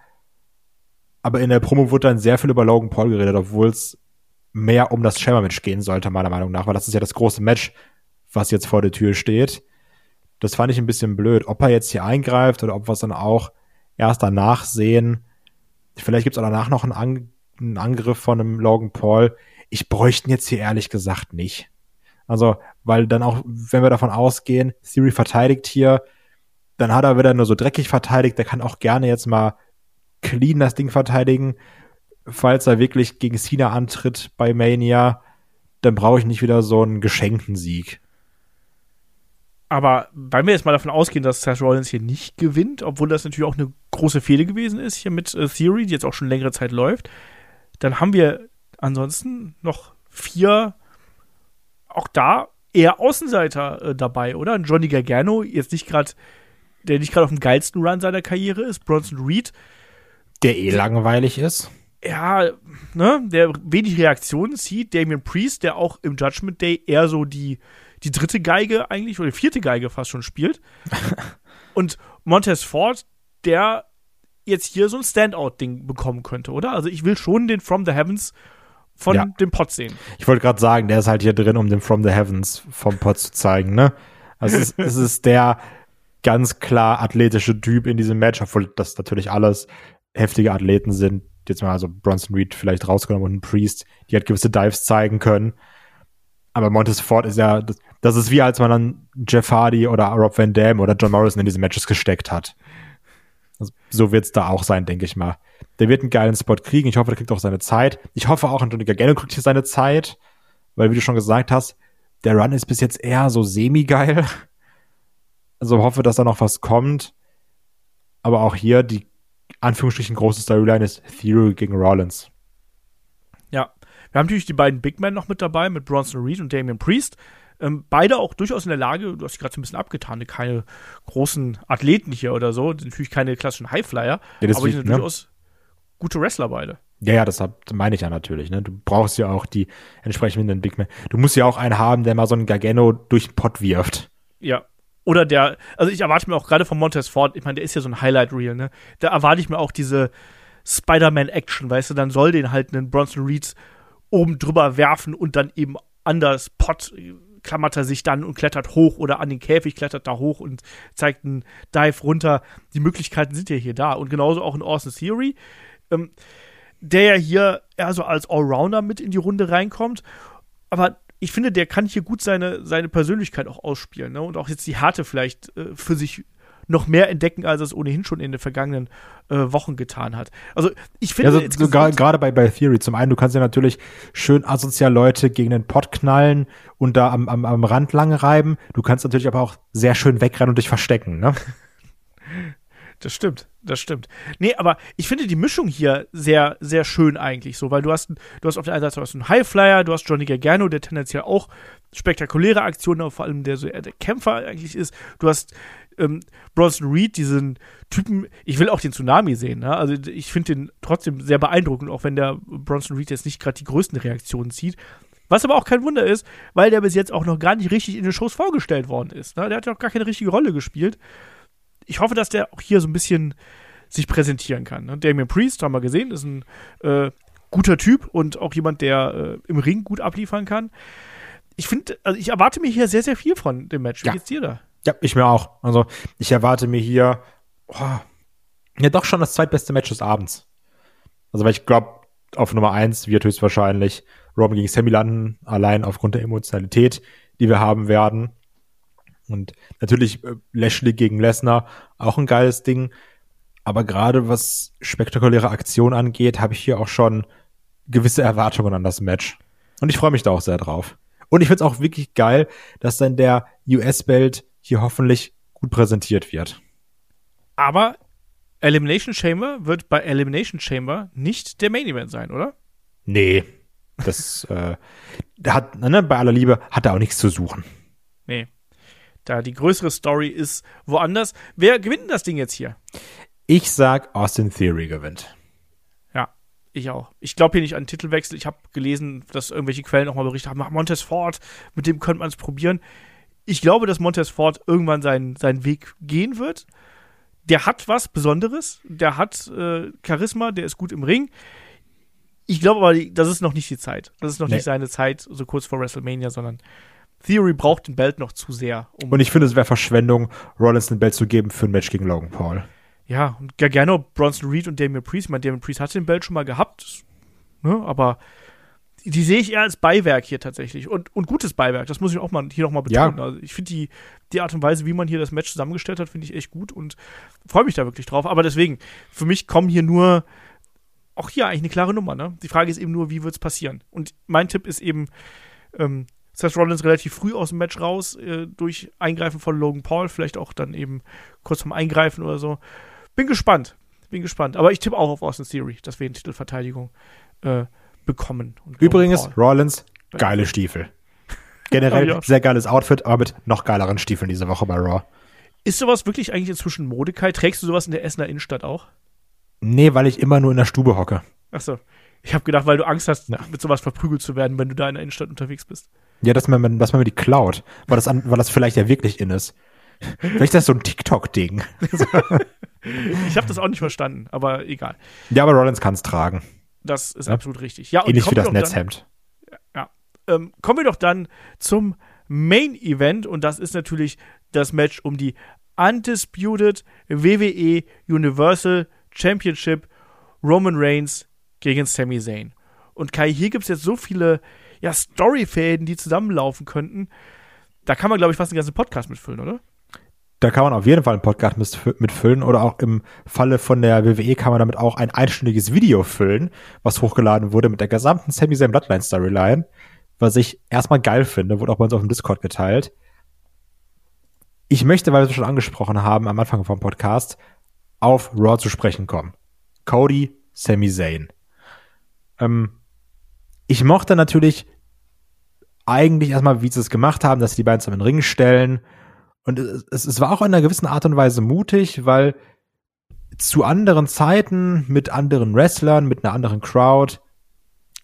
Aber in der Promo wurde dann sehr viel über Logan Paul geredet, obwohl es mehr um das Chamber-Match gehen sollte, meiner Meinung nach, weil das ist ja das große Match, was jetzt vor der Tür steht. Das fand ich ein bisschen blöd. Ob er jetzt hier eingreift oder ob es dann auch erst danach sehen. Vielleicht gibt es auch danach noch einen, An einen Angriff von einem Logan Paul. Ich bräuchte ihn jetzt hier ehrlich gesagt nicht. Also, weil dann auch, wenn wir davon ausgehen, Theory verteidigt hier, dann hat er wieder nur so dreckig verteidigt. Der kann auch gerne jetzt mal clean das Ding verteidigen. Falls er wirklich gegen Cena antritt bei Mania, dann brauche ich nicht wieder so einen geschenkten Sieg. Aber weil wir jetzt mal davon ausgehen, dass Seth Rollins hier nicht gewinnt, obwohl das natürlich auch eine große Fehde gewesen ist hier mit äh, Theory, die jetzt auch schon längere Zeit läuft, dann haben wir ansonsten noch vier, auch da eher Außenseiter äh, dabei, oder? Johnny Gargano, jetzt nicht gerade, der nicht gerade auf dem geilsten Run seiner Karriere ist, Bronson Reed. Der eh langweilig ist. Ja, ne, der wenig Reaktionen zieht. Damian Priest, der auch im Judgment Day eher so die die dritte Geige eigentlich oder die vierte Geige fast schon spielt. und Montez Ford, der jetzt hier so ein Standout-Ding bekommen könnte, oder? Also ich will schon den From the Heavens von ja. dem Pod sehen. Ich wollte gerade sagen, der ist halt hier drin, um den From the Heavens vom Pod zu zeigen, ne? Also es, ist, es ist der ganz klar athletische Typ in diesem Match, obwohl das natürlich alles heftige Athleten sind. Jetzt mal also Bronson Reed vielleicht rausgenommen und ein Priest, die halt gewisse Dives zeigen können. Aber Montez Ford ist ja, das, das ist wie als man dann Jeff Hardy oder Rob Van Dam oder John Morrison in diese Matches gesteckt hat. Also, so wird's da auch sein, denke ich mal. Der wird einen geilen Spot kriegen. Ich hoffe, der kriegt auch seine Zeit. Ich hoffe auch, Antonio Gargano kriegt hier seine Zeit, weil, wie du schon gesagt hast, der Run ist bis jetzt eher so semi-geil. Also hoffe, dass da noch was kommt. Aber auch hier die Anführungsstrichen große Storyline ist Theory gegen Rollins. Wir haben natürlich die beiden Big Men noch mit dabei, mit Bronson Reed und Damian Priest. Ähm, beide auch durchaus in der Lage, du hast dich gerade so ein bisschen abgetan, keine großen Athleten hier oder so, natürlich keine klassischen Highflyer, ja, aber die sind ne? durchaus gute Wrestler beide. Ja, ja, das meine ich ja natürlich. Ne? Du brauchst ja auch die entsprechenden Big Men. Du musst ja auch einen haben, der mal so einen Gargano durch den Pott wirft. Ja. Oder der, also ich erwarte mir auch gerade von Montez Ford, ich meine, der ist ja so ein Highlight-Reel, ne? Da erwarte ich mir auch diese Spider-Man-Action, weißt du, dann soll den halt einen Bronson Reeds oben drüber werfen und dann eben an das Pott klammert er sich dann und klettert hoch oder an den Käfig klettert da hoch und zeigt einen Dive runter. Die Möglichkeiten sind ja hier da. Und genauso auch in Austin Theory, ähm, der ja hier eher so als Allrounder mit in die Runde reinkommt. Aber ich finde, der kann hier gut seine, seine Persönlichkeit auch ausspielen ne? und auch jetzt die Härte vielleicht äh, für sich noch mehr entdecken, als er es ohnehin schon in den vergangenen äh, Wochen getan hat. Also ich finde ja, so, so gerade bei, bei Theory, zum einen, du kannst ja natürlich schön asozial Leute gegen den Pott knallen und da am, am, am Rand lang reiben. Du kannst natürlich aber auch sehr schön wegrennen und dich verstecken, ne? Das stimmt, das stimmt. Nee, aber ich finde die Mischung hier sehr, sehr schön eigentlich so, weil du hast, du hast auf der einen Seite hast einen Highflyer, du hast Johnny Gargano, der tendenziell auch spektakuläre Aktionen, aber vor allem der so eher der Kämpfer eigentlich ist. Du hast ähm, Bronson Reed, diesen Typen, ich will auch den Tsunami sehen, ne? Also ich finde den trotzdem sehr beeindruckend, auch wenn der Bronson Reed jetzt nicht gerade die größten Reaktionen zieht. Was aber auch kein Wunder ist, weil der bis jetzt auch noch gar nicht richtig in den Shows vorgestellt worden ist. Ne? Der hat ja auch gar keine richtige Rolle gespielt. Ich hoffe, dass der auch hier so ein bisschen sich präsentieren kann. Ne? Damien Priest, haben wir gesehen, ist ein äh, guter Typ und auch jemand, der äh, im Ring gut abliefern kann. Ich finde, also ich erwarte mir hier sehr, sehr viel von dem Match. Wie ja. geht's dir da? Ja, ich mir auch. Also ich erwarte mir hier oh, ja doch schon das zweitbeste Match des Abends. Also weil ich glaube, auf Nummer eins wird höchstwahrscheinlich Roman gegen Sammy landen, allein aufgrund der Emotionalität, die wir haben werden. Und natürlich äh, Lashley gegen Lesnar, auch ein geiles Ding. Aber gerade was spektakuläre Aktion angeht, habe ich hier auch schon gewisse Erwartungen an das Match. Und ich freue mich da auch sehr drauf. Und ich finde es auch wirklich geil, dass dann der US-Belt hier hoffentlich gut präsentiert wird. Aber Elimination Chamber wird bei Elimination Chamber nicht der Main Event sein, oder? Nee. Das äh, hat, ne, bei aller Liebe, hat er auch nichts zu suchen. Nee. Da die größere Story ist woanders. Wer gewinnt das Ding jetzt hier? Ich sag, Austin Theory gewinnt. Ja, ich auch. Ich glaube hier nicht an Titelwechsel. Ich habe gelesen, dass irgendwelche Quellen auch mal berichtet haben, Montez Ford, mit dem könnte man es probieren ich glaube, dass Montez Ford irgendwann seinen, seinen Weg gehen wird. Der hat was Besonderes, der hat äh, Charisma, der ist gut im Ring. Ich glaube aber, das ist noch nicht die Zeit. Das ist noch nee. nicht seine Zeit, so kurz vor WrestleMania, sondern Theory braucht den Belt noch zu sehr. Um und ich finde, es wäre Verschwendung, Rollins den Belt zu geben für ein Match gegen Logan Paul. Ja, und Gargano, Bronson Reed und Damian Priest. Ich meine, Damian Priest hatte den Belt schon mal gehabt, ne, aber die sehe ich eher als Beiwerk hier tatsächlich. Und, und gutes Beiwerk, das muss ich auch mal hier nochmal betonen. Ja. Also ich finde die, die Art und Weise, wie man hier das Match zusammengestellt hat, finde ich echt gut und freue mich da wirklich drauf. Aber deswegen, für mich kommen hier nur, auch hier eigentlich eine klare Nummer, ne? Die Frage ist eben nur, wie wird es passieren? Und mein Tipp ist eben, ähm, Seth Rollins relativ früh aus dem Match raus, äh, durch Eingreifen von Logan Paul, vielleicht auch dann eben kurz vom Eingreifen oder so. Bin gespannt. Bin gespannt. Aber ich tippe auch auf Austin Theory, dass wir in Titelverteidigung äh, bekommen. Übrigens, Rollins, geile Stiefel. Generell sehr geiles Outfit, aber mit noch geileren Stiefeln diese Woche bei Raw. Ist sowas wirklich eigentlich inzwischen Mode, Kai? Trägst du sowas in der Essener Innenstadt auch? Nee, weil ich immer nur in der Stube hocke. Ach so. Ich habe gedacht, weil du Angst hast, ja. mit sowas verprügelt zu werden, wenn du da in der Innenstadt unterwegs bist. Ja, dass man, dass man mir die klaut, weil das, an, weil das vielleicht ja wirklich in ist. Vielleicht ist das so ein TikTok-Ding. ich habe das auch nicht verstanden, aber egal. Ja, aber Rollins kann es tragen. Das ist ja. absolut richtig. Ja, und Ähnlich wie das Netzhemd. Dann, ja. Ähm, kommen wir doch dann zum Main Event und das ist natürlich das Match um die Undisputed WWE Universal Championship Roman Reigns gegen Sami Zayn. Und Kai, hier gibt es jetzt so viele ja, Storyfäden, die zusammenlaufen könnten. Da kann man, glaube ich, fast einen ganzen Podcast mitfüllen, oder? Da kann man auf jeden Fall einen Podcast mitfüllen oder auch im Falle von der WWE kann man damit auch ein einstündiges Video füllen, was hochgeladen wurde mit der gesamten Sami Zayn Bloodline Storyline, was ich erstmal geil finde, wurde auch bei uns auf dem Discord geteilt. Ich möchte, weil wir es schon angesprochen haben am Anfang vom Podcast, auf Raw zu sprechen kommen. Cody, Sami Zayn. Ähm, ich mochte natürlich eigentlich erstmal, wie sie es gemacht haben, dass sie die beiden zusammen in den Ring stellen, und es, es war auch in einer gewissen Art und Weise mutig, weil zu anderen Zeiten mit anderen Wrestlern, mit einer anderen Crowd,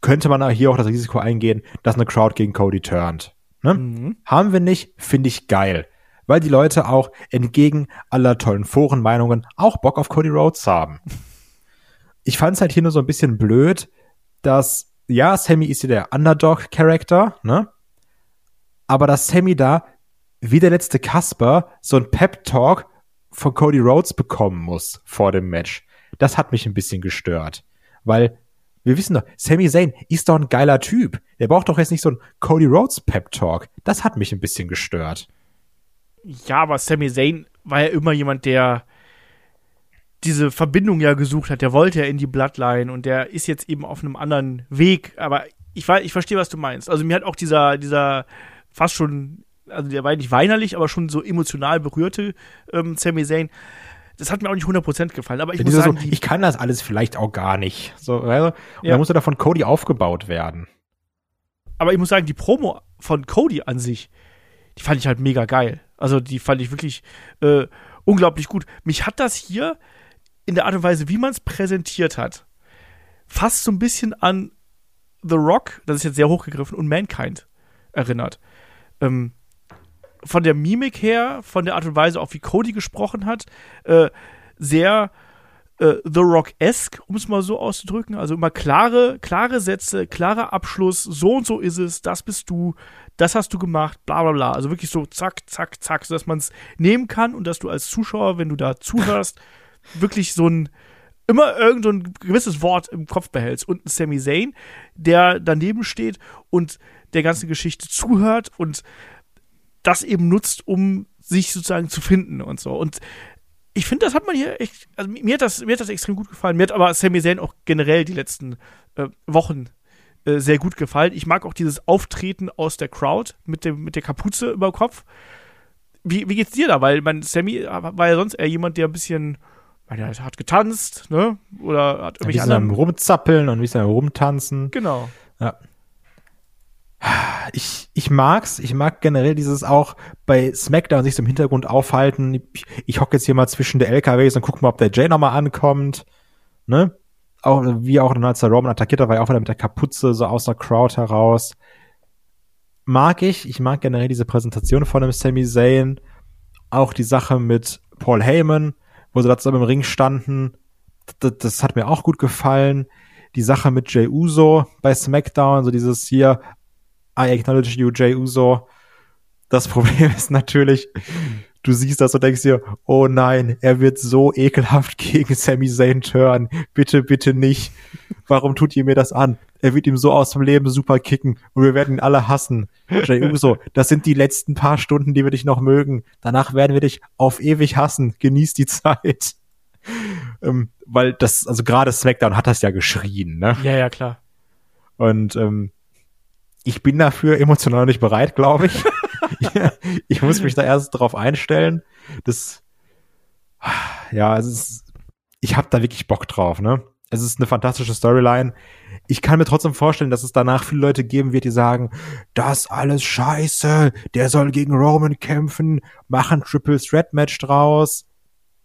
könnte man hier auch das Risiko eingehen, dass eine Crowd gegen Cody turnt. Ne? Mhm. Haben wir nicht, finde ich geil. Weil die Leute auch entgegen aller tollen Forenmeinungen auch Bock auf Cody Rhodes haben. Ich fand es halt hier nur so ein bisschen blöd, dass, ja, Sammy ist hier der Underdog-Charakter, ne? Aber dass Sammy da wie der letzte Kasper so ein Pep-Talk von Cody Rhodes bekommen muss vor dem Match. Das hat mich ein bisschen gestört. Weil wir wissen doch, Sami Zayn ist doch ein geiler Typ. Der braucht doch jetzt nicht so ein Cody Rhodes Pep Talk. Das hat mich ein bisschen gestört. Ja, aber Sami Zayn war ja immer jemand, der diese Verbindung ja gesucht hat. Der wollte ja in die Bloodline und der ist jetzt eben auf einem anderen Weg. Aber ich, ich verstehe, was du meinst. Also mir hat auch dieser, dieser fast schon, also der war nicht weinerlich, aber schon so emotional berührte ähm, Sami Zayn. Das hat mir auch nicht 100% gefallen, aber ich Ja, muss sagen, so, ich kann das alles vielleicht auch gar nicht. So, du? Und Ja. dann musste da von Cody aufgebaut werden. aber ich muss sagen, die Promo von Cody an sich, die fand ich halt mega geil. Also die fand ich wirklich äh, unglaublich gut. Mich hat das hier in der Art und Weise, wie man es präsentiert hat, fast so ein bisschen an The Rock, das ist jetzt sehr hochgegriffen, und Mankind erinnert. Ähm, von der Mimik her, von der Art und Weise, auch wie Cody gesprochen hat, äh, sehr äh, The Rock-esque, um es mal so auszudrücken. Also immer klare, klare Sätze, klarer Abschluss, so und so ist es, das bist du, das hast du gemacht, bla bla bla. Also wirklich so zack, zack, zack, sodass man es nehmen kann und dass du als Zuschauer, wenn du da zuhörst, wirklich so ein immer irgend so ein gewisses Wort im Kopf behältst. Und ein Sami Zayn, der daneben steht und der ganzen Geschichte zuhört und das eben nutzt, um sich sozusagen zu finden und so. Und ich finde, das hat man hier echt, also mir hat das, mir hat das extrem gut gefallen. Mir hat aber Sami Zayn auch generell die letzten äh, Wochen äh, sehr gut gefallen. Ich mag auch dieses Auftreten aus der Crowd mit, dem, mit der Kapuze über dem Kopf. Wie, wie geht's dir da? Weil mein Sammy war ja sonst eher jemand, der ein bisschen, weil er hat getanzt, ne? Oder hat irgendwelche bisschen am anderen. Rumzappeln und ein bisschen am Rumtanzen. Genau. Ich, ich mag's. Ich mag generell dieses auch bei SmackDown sich so im Hintergrund aufhalten. Ich, ich hocke jetzt hier mal zwischen der LKWs und guck mal, ob der Jay nochmal ankommt. Ne? Auch, wie auch dann als der Roman attackiert hat, war er auch wieder mit der Kapuze so aus der Crowd heraus. Mag ich. Ich mag generell diese Präsentation von dem Sami Zayn. Auch die Sache mit Paul Heyman, wo sie da zusammen im Ring standen. Das, das hat mir auch gut gefallen. Die Sache mit Jay Uso bei SmackDown, so dieses hier, I acknowledge you, Jay Uso. Das Problem ist natürlich, du siehst das und denkst dir, oh nein, er wird so ekelhaft gegen Sami Zayn turn. Bitte, bitte nicht. Warum tut ihr mir das an? Er wird ihm so aus dem Leben super kicken und wir werden ihn alle hassen. Jay Uso, das sind die letzten paar Stunden, die wir dich noch mögen. Danach werden wir dich auf ewig hassen. Genieß die Zeit. Ähm, weil das, also gerade SmackDown hat das ja geschrien, ne? Ja, ja, klar. Und ähm, ich bin dafür emotional nicht bereit, glaube ich. ich muss mich da erst drauf einstellen. Das, ja, es ist, ich habe da wirklich Bock drauf, ne? Es ist eine fantastische Storyline. Ich kann mir trotzdem vorstellen, dass es danach viele Leute geben wird, die sagen, das alles scheiße, der soll gegen Roman kämpfen, machen Triple Threat Match draus.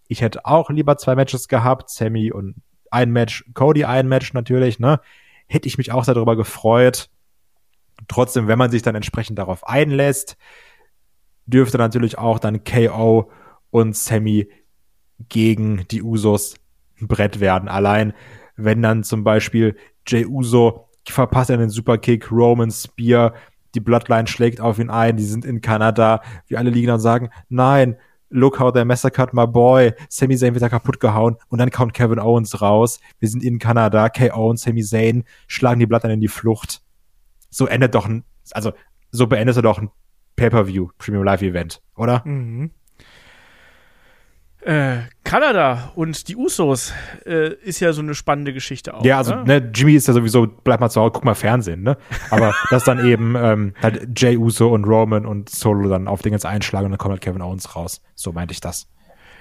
Ich hätte auch lieber zwei Matches gehabt, Sammy und ein Match, Cody ein Match natürlich, ne? Hätte ich mich auch sehr darüber gefreut. Trotzdem, wenn man sich dann entsprechend darauf einlässt, dürfte natürlich auch dann KO und Sammy gegen die Usos ein Brett werden. Allein, wenn dann zum Beispiel Jay Uso verpasst einen Superkick, Roman Spear, die Bloodline schlägt auf ihn ein, die sind in Kanada, wir alle liegen dann und sagen, nein, look how they massacred my boy, Sami Zayn wird da kaputt gehauen und dann kommt Kevin Owens raus, wir sind in Kanada, KO und Sami Zayn schlagen die Bloodline in die Flucht. So endet doch ein, also so beendest du doch ein Pay-Per-View, Premium Live Event, oder? Mhm. Äh, Kanada und die Usos äh, ist ja so eine spannende Geschichte auch. Ja, also ne? ne, Jimmy ist ja sowieso, bleib mal zu Hause, guck mal Fernsehen, ne? Aber das dann eben ähm, halt Jay Uso und Roman und Solo dann auf Dingens einschlagen und dann kommt halt Kevin Owens raus. So meinte ich das.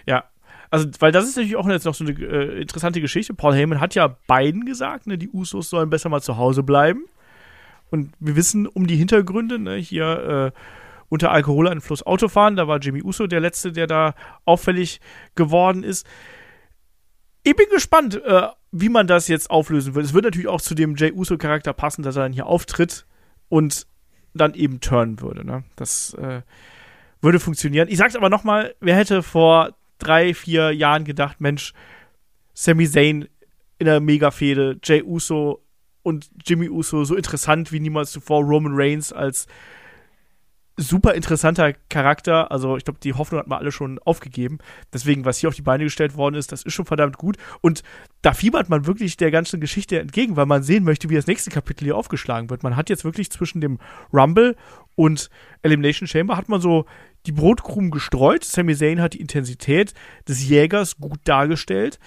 Ja. Also, weil das ist natürlich auch jetzt noch so eine äh, interessante Geschichte. Paul Heyman hat ja beiden gesagt, ne, die Usos sollen besser mal zu Hause bleiben. Und wir wissen um die Hintergründe, ne, hier äh, unter Alkoholeinfluss Autofahren, da war Jimmy Uso der Letzte, der da auffällig geworden ist. Ich bin gespannt, äh, wie man das jetzt auflösen wird. Es wird natürlich auch zu dem Jay Uso-Charakter passen, dass er dann hier auftritt und dann eben turnen würde. Ne? Das äh, würde funktionieren. Ich sag's aber nochmal, wer hätte vor drei, vier Jahren gedacht, Mensch, Sami Zayn in der Mega-Fehde, Jay Uso und Jimmy Uso so interessant wie niemals zuvor, Roman Reigns als super interessanter Charakter. Also ich glaube, die Hoffnung hat man alle schon aufgegeben. Deswegen, was hier auf die Beine gestellt worden ist, das ist schon verdammt gut. Und da fiebert man wirklich der ganzen Geschichte entgegen, weil man sehen möchte, wie das nächste Kapitel hier aufgeschlagen wird. Man hat jetzt wirklich zwischen dem Rumble und Elimination Chamber hat man so die Brotkrumen gestreut. Sami Zayn hat die Intensität des Jägers gut dargestellt.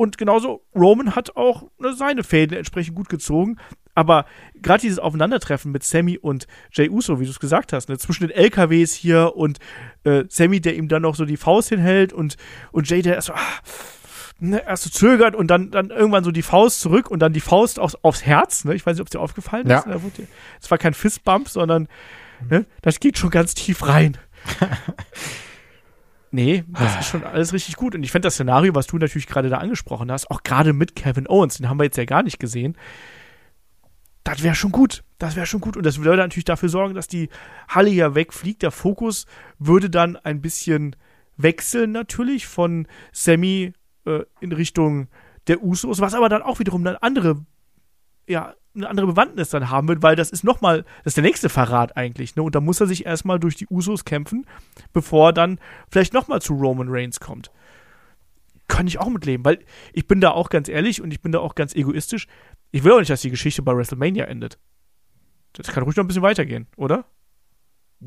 Und genauso Roman hat auch ne, seine Fäden entsprechend gut gezogen. Aber gerade dieses Aufeinandertreffen mit Sammy und Jay Uso, wie du es gesagt hast, ne, zwischen den LKWs hier und äh, Sammy, der ihm dann noch so die Faust hinhält und, und Jay, der erst so, ah, ne, erst so zögert und dann, dann irgendwann so die Faust zurück und dann die Faust aufs, aufs Herz. Ne? Ich weiß nicht, ob es dir aufgefallen ja. ist. Es war kein Fistbump, sondern ne, das geht schon ganz tief rein. Nee, das ist schon alles richtig gut. Und ich finde das Szenario, was du natürlich gerade da angesprochen hast, auch gerade mit Kevin Owens, den haben wir jetzt ja gar nicht gesehen, das wäre schon gut. Das wäre schon gut. Und das würde natürlich dafür sorgen, dass die Halle ja wegfliegt. Der Fokus würde dann ein bisschen wechseln, natürlich, von Sammy äh, in Richtung der Usos, was aber dann auch wiederum eine andere, ja, eine andere Bewandtnis dann haben wird, weil das ist nochmal, das ist der nächste Verrat eigentlich, ne? Und da muss er sich erstmal durch die Usos kämpfen, bevor er dann vielleicht nochmal zu Roman Reigns kommt. Kann ich auch mitleben, weil ich bin da auch ganz ehrlich und ich bin da auch ganz egoistisch. Ich will auch nicht, dass die Geschichte bei WrestleMania endet. Das kann ruhig noch ein bisschen weitergehen, oder?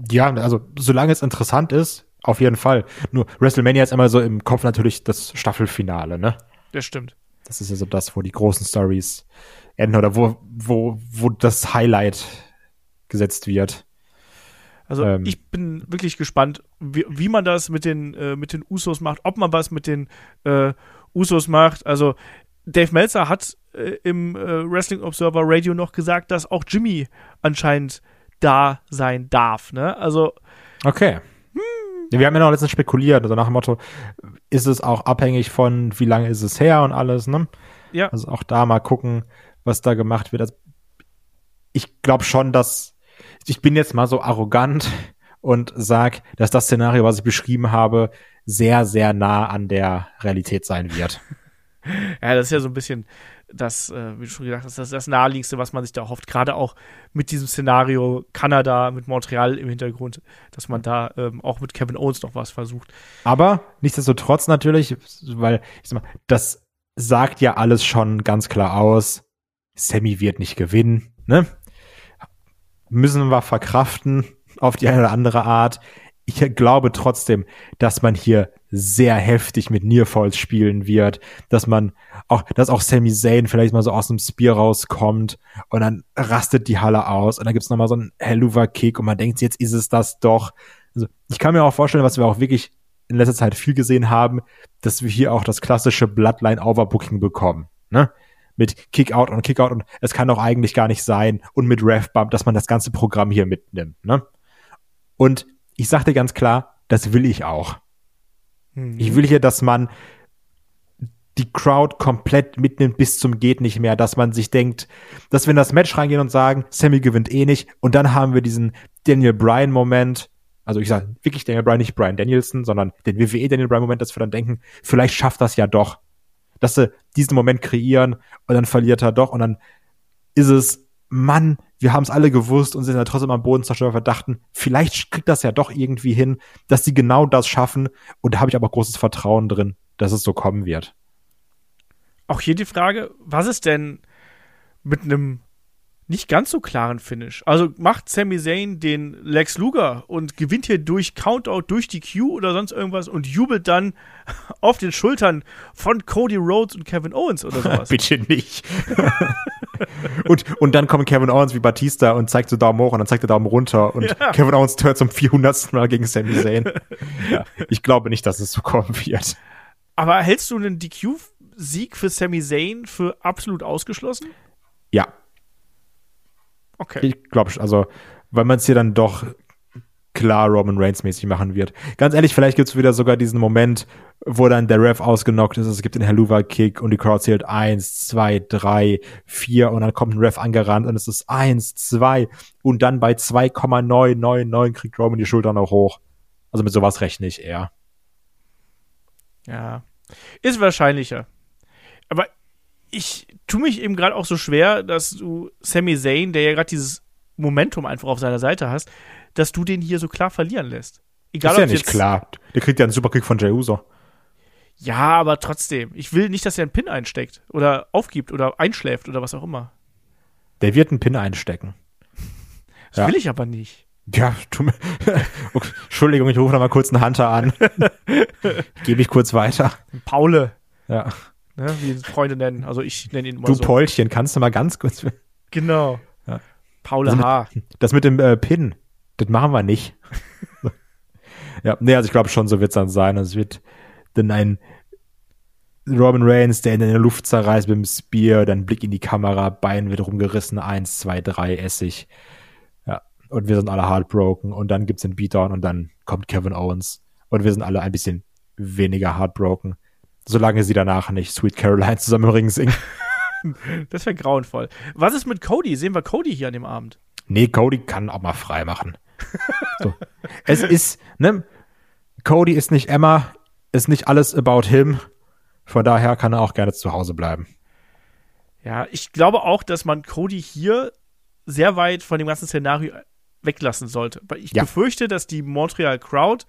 Ja, also solange es interessant ist, auf jeden Fall. Nur WrestleMania ist immer so im Kopf natürlich das Staffelfinale, ne? Das stimmt. Das ist ja so das, wo die großen Stories enden oder wo, wo, wo das Highlight gesetzt wird. Also ähm, ich bin wirklich gespannt, wie, wie man das mit den, äh, mit den Usos macht, ob man was mit den äh, Usos macht. Also Dave Meltzer hat äh, im äh, Wrestling Observer Radio noch gesagt, dass auch Jimmy anscheinend da sein darf. Ne? Also. Okay. Hm. Wir haben ja noch letztens spekuliert, also nach dem Motto, ist es auch abhängig von, wie lange ist es her und alles, ne? Ja. Also auch da mal gucken, was da gemacht wird. Also ich glaube schon, dass ich bin jetzt mal so arrogant und sag, dass das Szenario, was ich beschrieben habe, sehr, sehr nah an der Realität sein wird. ja, das ist ja so ein bisschen das, äh, wie du schon gesagt hast, das, das naheliegendste, was man sich da hofft. Gerade auch mit diesem Szenario Kanada, mit Montreal im Hintergrund, dass man da ähm, auch mit Kevin Owens noch was versucht. Aber nichtsdestotrotz natürlich, weil ich sag mal, das sagt ja alles schon ganz klar aus. Sammy wird nicht gewinnen, ne? Müssen wir verkraften auf die eine oder andere Art. Ich glaube trotzdem, dass man hier sehr heftig mit Nearfalls spielen wird, dass man auch, dass auch Sami Zayn vielleicht mal so aus dem Spear rauskommt und dann rastet die Halle aus und dann gibt's nochmal so einen Helluva-Kick und man denkt, jetzt ist es das doch. Also ich kann mir auch vorstellen, was wir auch wirklich in letzter Zeit viel gesehen haben, dass wir hier auch das klassische Bloodline-Overbooking bekommen. Ne? Mit Kick-Out und Kick-Out und es kann doch eigentlich gar nicht sein und mit Rev-Bump, dass man das ganze Programm hier mitnimmt. Ne? Und ich sagte ganz klar, das will ich auch. Mhm. Ich will hier, dass man die Crowd komplett mitnimmt bis zum geht nicht mehr, dass man sich denkt, dass wir in das Match reingehen und sagen, Sammy gewinnt eh nicht und dann haben wir diesen Daniel Bryan Moment, also ich sage wirklich Daniel Bryan, nicht Bryan Danielson, sondern den WWE Daniel Bryan Moment, dass wir dann denken, vielleicht schafft das ja doch, dass sie diesen Moment kreieren und dann verliert er doch und dann ist es, Mann, wir haben es alle gewusst und sind ja trotzdem am Boden zerstört, verdachten, vielleicht kriegt das ja doch irgendwie hin, dass sie genau das schaffen. Und da habe ich aber großes Vertrauen drin, dass es so kommen wird. Auch hier die Frage, was ist denn mit einem nicht ganz so klaren Finish. Also macht Sami Zayn den Lex Luger und gewinnt hier durch Countout, durch die Q oder sonst irgendwas und jubelt dann auf den Schultern von Cody Rhodes und Kevin Owens oder sowas. Bitte nicht. und, und dann kommt Kevin Owens wie Batista und zeigt so Daumen hoch und dann zeigt er Daumen runter und ja. Kevin Owens hört zum 400. Mal gegen Sami Zayn. ja, ich glaube nicht, dass es so kommen wird. Aber hältst du einen DQ-Sieg für Sami Zayn für absolut ausgeschlossen? Ja, Okay. Ich glaube, also, weil man es hier dann doch klar Roman Reigns mäßig machen wird. Ganz ehrlich, vielleicht gibt es wieder sogar diesen Moment, wo dann der Ref ausgenockt ist, es gibt den Helluva-Kick und die Crowd zählt eins, zwei, drei, vier und dann kommt ein Ref angerannt und es ist eins, zwei und dann bei 2,999 kriegt Roman die Schultern auch hoch. Also mit sowas rechne ich eher. Ja, ist wahrscheinlicher. Aber ich tue mich eben gerade auch so schwer, dass du Sami Zayn, der ja gerade dieses Momentum einfach auf seiner Seite hast, dass du den hier so klar verlieren lässt. Egal, ist ja nicht klar. Der kriegt ja einen Superkick von Jey Uso. Ja, aber trotzdem. Ich will nicht, dass er einen Pin einsteckt oder aufgibt oder einschläft oder was auch immer. Der wird einen Pin einstecken. Das Ja. will ich aber nicht. Ja, tu mir. Okay, Entschuldigung, ich rufe noch mal kurz einen Hunter an. Gebe ich kurz weiter. Paule, Ja. Ne, wie Freunde nennen. Also ich nenne ihn immer Du so. Paulchen, kannst du mal ganz kurz. Genau. Ja. Mit- H. Das mit dem äh, Pin, das machen wir nicht. ja, nee, also ich glaube schon, so wird es dann sein. Also es wird dann ein Robin Reigns, der in der Luft zerreißt mit dem Spear, dann Blick in die Kamera, Bein wird rumgerissen, eins, zwei, drei, Essig. Ja, und wir sind alle heartbroken und dann gibt's den Beatdown und dann kommt Kevin Owens und wir sind alle ein bisschen weniger heartbroken. Solange sie danach nicht Sweet Caroline zusammen im Ring singen. Das wäre grauenvoll. Was ist mit Cody? Sehen wir Cody hier an dem Abend? Nee, Cody kann auch mal frei machen. So. Es ist, ne? Cody ist nicht Emma, ist nicht alles about him. Von daher kann er auch gerne zu Hause bleiben. Ja, ich glaube auch, dass man Cody hier sehr weit von dem ganzen Szenario weglassen sollte. Weil ich Ja. befürchte, dass die Montreal Crowd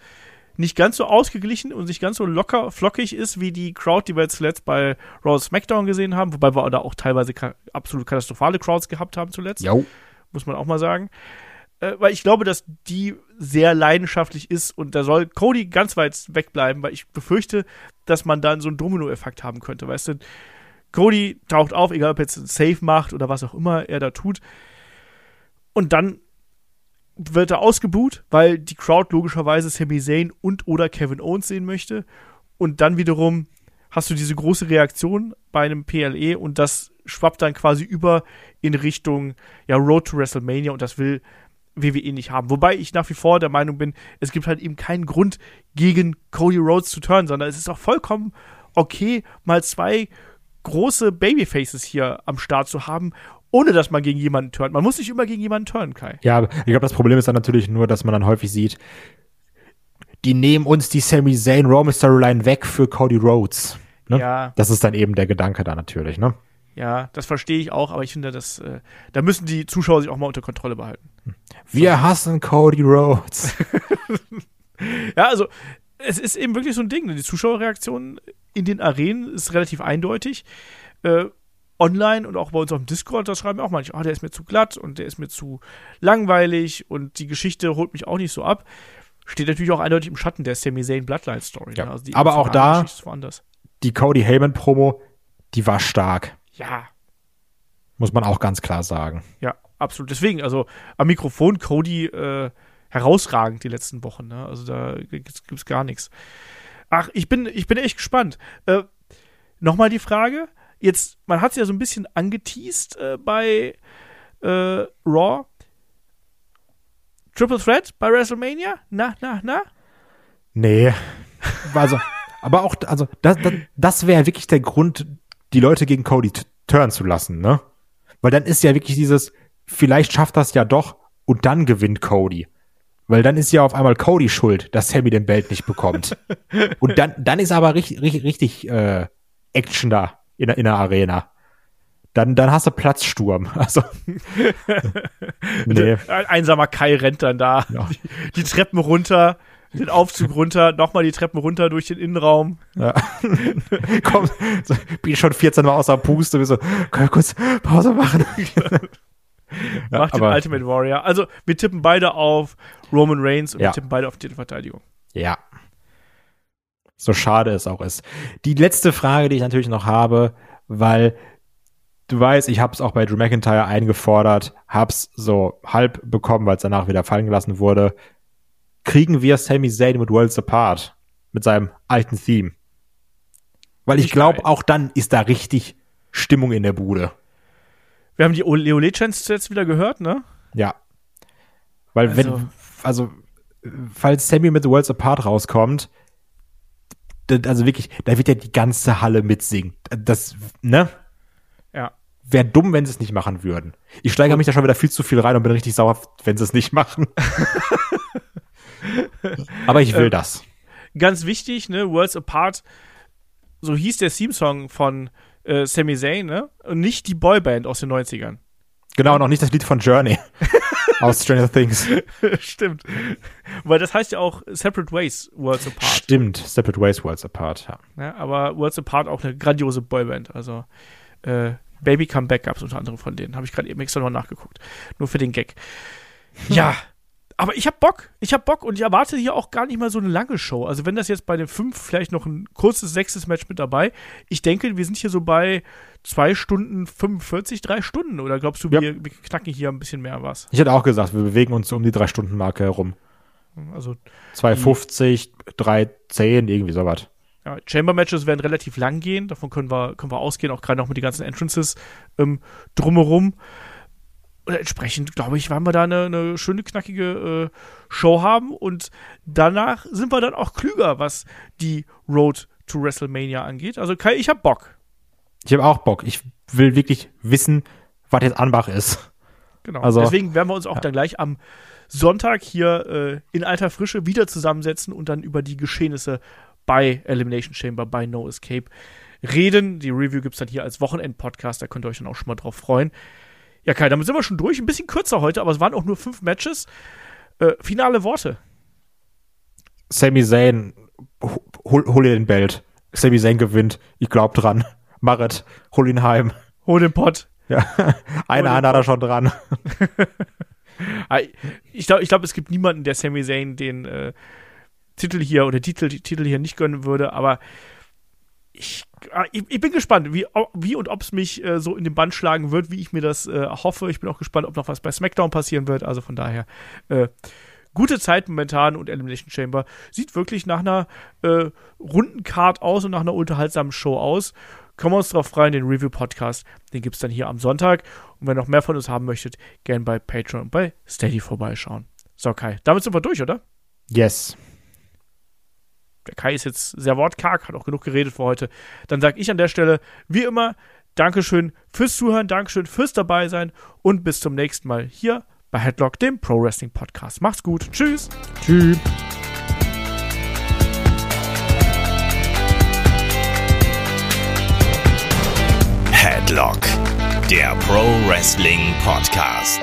nicht ganz so ausgeglichen und nicht ganz so locker flockig ist wie die Crowd, die wir jetzt zuletzt bei Raw SmackDown gesehen haben, wobei wir da auch teilweise ka absolut katastrophale Crowds gehabt haben zuletzt, Jo. muss man auch mal sagen. Äh, weil ich glaube, dass die sehr leidenschaftlich ist und da soll Cody ganz weit wegbleiben, weil ich befürchte, dass man dann so einen Domino-Effekt haben könnte, weißt du? Cody taucht auf, egal ob er jetzt einen Save macht oder was auch immer er da tut. Und dann wird er ausgebuht, weil die Crowd logischerweise Sami Zayn und oder Kevin Owens sehen möchte. Und dann wiederum hast du diese große Reaktion bei einem PLE und das schwappt dann quasi über in Richtung ja, Road to WrestleMania und das will WWE nicht haben. Wobei ich nach wie vor der Meinung bin, es gibt halt eben keinen Grund, gegen Cody Rhodes zu turnen, sondern es ist auch vollkommen okay, mal zwei große Babyfaces hier am Start zu haben, ohne dass man gegen jemanden turnt. Man muss nicht immer gegen jemanden turnen, Kai. Ja, aber ich glaube, das Problem ist dann natürlich nur, dass man dann häufig sieht, die nehmen uns die Sami Zayn Raw Storyline weg für Cody Rhodes. Ne? Ja. Das ist dann eben der Gedanke da natürlich, ne? Ja, das verstehe ich auch, aber ich finde, dass, äh, da müssen die Zuschauer sich auch mal unter Kontrolle behalten. Wir hassen Cody Rhodes. Ja, also es ist eben wirklich so ein Ding. Die Zuschauerreaktion in den Arenen ist relativ eindeutig. Äh, online und auch bei uns auf dem Discord, da schreiben auch manche, ah, der ist mir zu glatt und der ist mir zu langweilig und die Geschichte holt mich auch nicht so ab. Steht natürlich auch eindeutig im Schatten der Sami Zayn Bloodline Story. Ja, ne? Also aber auch da-. Die Cody Heyman Promo, die war stark. Ja, Muss man auch ganz klar sagen. ja, absolut. Deswegen, also am Mikrofon Cody äh, herausragend die letzten Wochen. Ne? Also da gibt's, gibt's gar nichts. Ach, ich bin, ich bin echt gespannt. Äh, Nochmal die Frage. Jetzt, man hat es ja so ein bisschen angeteased äh, bei äh, Raw. Triple Threat bei WrestleMania? Na, na, na? Nee. Also, aber auch, also, das, das, das wäre wirklich der Grund, die Leute gegen Cody t- turnen zu lassen, ne? Weil dann ist ja wirklich dieses, vielleicht schafft das ja doch und dann gewinnt Cody. Weil dann ist ja auf einmal Cody schuld, dass Sammy den Belt nicht bekommt. und dann, dann ist aber richtig, richtig, richtig äh, Action da in, der- in der Arena. Dann, dann hast du Platzsturm. Also, nee. Ein einsamer Kai rennt dann da. Ja. Die, die Treppen runter, den Aufzug runter, nochmal die Treppen runter durch den Innenraum. Ja. Komm, so, bin schon 14 Mal außer Puste, so, können wir kurz Pause machen? ja, macht den Ultimate Warrior. Also, wir tippen beide auf Roman Reigns und Ja. wir tippen beide auf Titelverteidigung. ja. So schade es auch ist. Die letzte Frage, die ich natürlich noch habe, weil du weißt, ich habe es auch bei Drew McIntyre eingefordert, hab's so halb bekommen, weil es danach wieder fallen gelassen wurde. Kriegen wir Sami Zayn mit Worlds Apart? Mit seinem alten Theme? Weil ich glaube, auch dann ist da richtig Stimmung in der Bude. Wir haben die Leo Legends jetzt wieder gehört, ne? Ja. Weil Also- wenn, also, falls Sammy mit The Worlds Apart rauskommt, also wirklich, da wird ja die ganze Halle mitsingen. Das, ne? Ja. Wäre dumm, wenn sie es nicht machen würden. Ich steigere mich da schon wieder viel zu viel rein und bin richtig sauer, wenn sie es nicht machen. Aber ich will Ähm, das. Ganz wichtig, ne? Worlds Apart, so hieß der Theme-Song von äh, Sami Zayn, ne? Und nicht die Boyband aus den 90ern. Genau, noch nicht das Lied von Journey. aus Stranger Things. Stimmt. Weil das heißt ja auch Separate Ways Worlds Apart. Stimmt, Separate Ways Worlds Apart, ja. Ja, aber Worlds Apart auch eine grandiose Boyband. Also äh, Baby Comeback gab es unter anderem von denen. Habe ich gerade eben extra noch nachgeguckt. Nur für den Gag. Ja, aber ich hab Bock. Ich hab Bock und ich erwarte hier auch gar nicht mal so eine lange Show. Also wenn das jetzt bei den fünf vielleicht noch ein kurzes sechstes Match mit dabei. Ich denke, wir sind hier so bei zwei Stunden 45, drei Stunden. Oder glaubst du, Ja. wir, wir knacken hier ein bisschen mehr was? Ich hätte auch gesagt, wir bewegen uns um die drei Stunden Marke herum. Also 2,50, 3,10, irgendwie sowas. ja, Chamber-Matches werden relativ lang gehen. Davon können wir, können wir ausgehen, auch gerade noch mit den ganzen Entrances ähm, drumherum. Und entsprechend, glaube ich, werden wir da eine, eine schöne, knackige äh, Show haben. Und danach sind wir dann auch klüger, was die Road to WrestleMania angeht. Also Kai, ich hab Bock. Ich habe auch Bock. Ich will wirklich wissen, was jetzt Anbach ist. Genau. Also- Deswegen werden wir uns auch Ja. dann gleich am Sonntag hier äh, in alter Frische wieder zusammensetzen und dann über die Geschehnisse bei Elimination Chamber, bei No Escape reden. Die Review gibt es dann hier als Wochenend-Podcast, da könnt ihr euch dann auch schon mal drauf freuen. Ja, Kai, damit sind wir schon durch. Ein bisschen kürzer heute, aber es waren auch nur fünf Matches. Äh, finale Worte. Sami Zayn, hol, hol dir den Belt. Sami Zayn gewinnt. Ich glaub dran. Marit, hol ihn heim. Hol den Pott. Ja, eine Hand hat er schon dran. Ich glaube, ich glaub, es gibt niemanden, der Sami Zayn den äh, Titel hier oder Titel, Titel hier nicht gönnen würde, aber ich, ah, ich, ich bin gespannt, wie, wie und ob es mich äh, so in den Band schlagen wird, wie ich mir das äh, hoffe. Ich bin auch gespannt, ob noch was bei SmackDown passieren wird. Also von daher, äh, gute Zeit momentan und Elimination Chamber sieht wirklich nach einer äh, runden Card aus und nach einer unterhaltsamen Show aus. Kommen wir uns drauf freuen, den Review-Podcast, den gibt es dann hier am Sonntag. Und wenn ihr noch mehr von uns haben möchtet, gern bei Patreon und bei Steady vorbeischauen. So, Kai, damit sind wir durch, oder? Yes. Der Kai ist jetzt sehr wortkarg, hat auch genug geredet für heute. Dann sage ich an der Stelle, wie immer, Dankeschön fürs Zuhören, Dankeschön fürs Dabeisein und bis zum nächsten Mal hier bei Headlock, dem Pro Wrestling Podcast. Macht's gut. Tschüss. Tschüss. Headlock, der Pro Wrestling Podcast.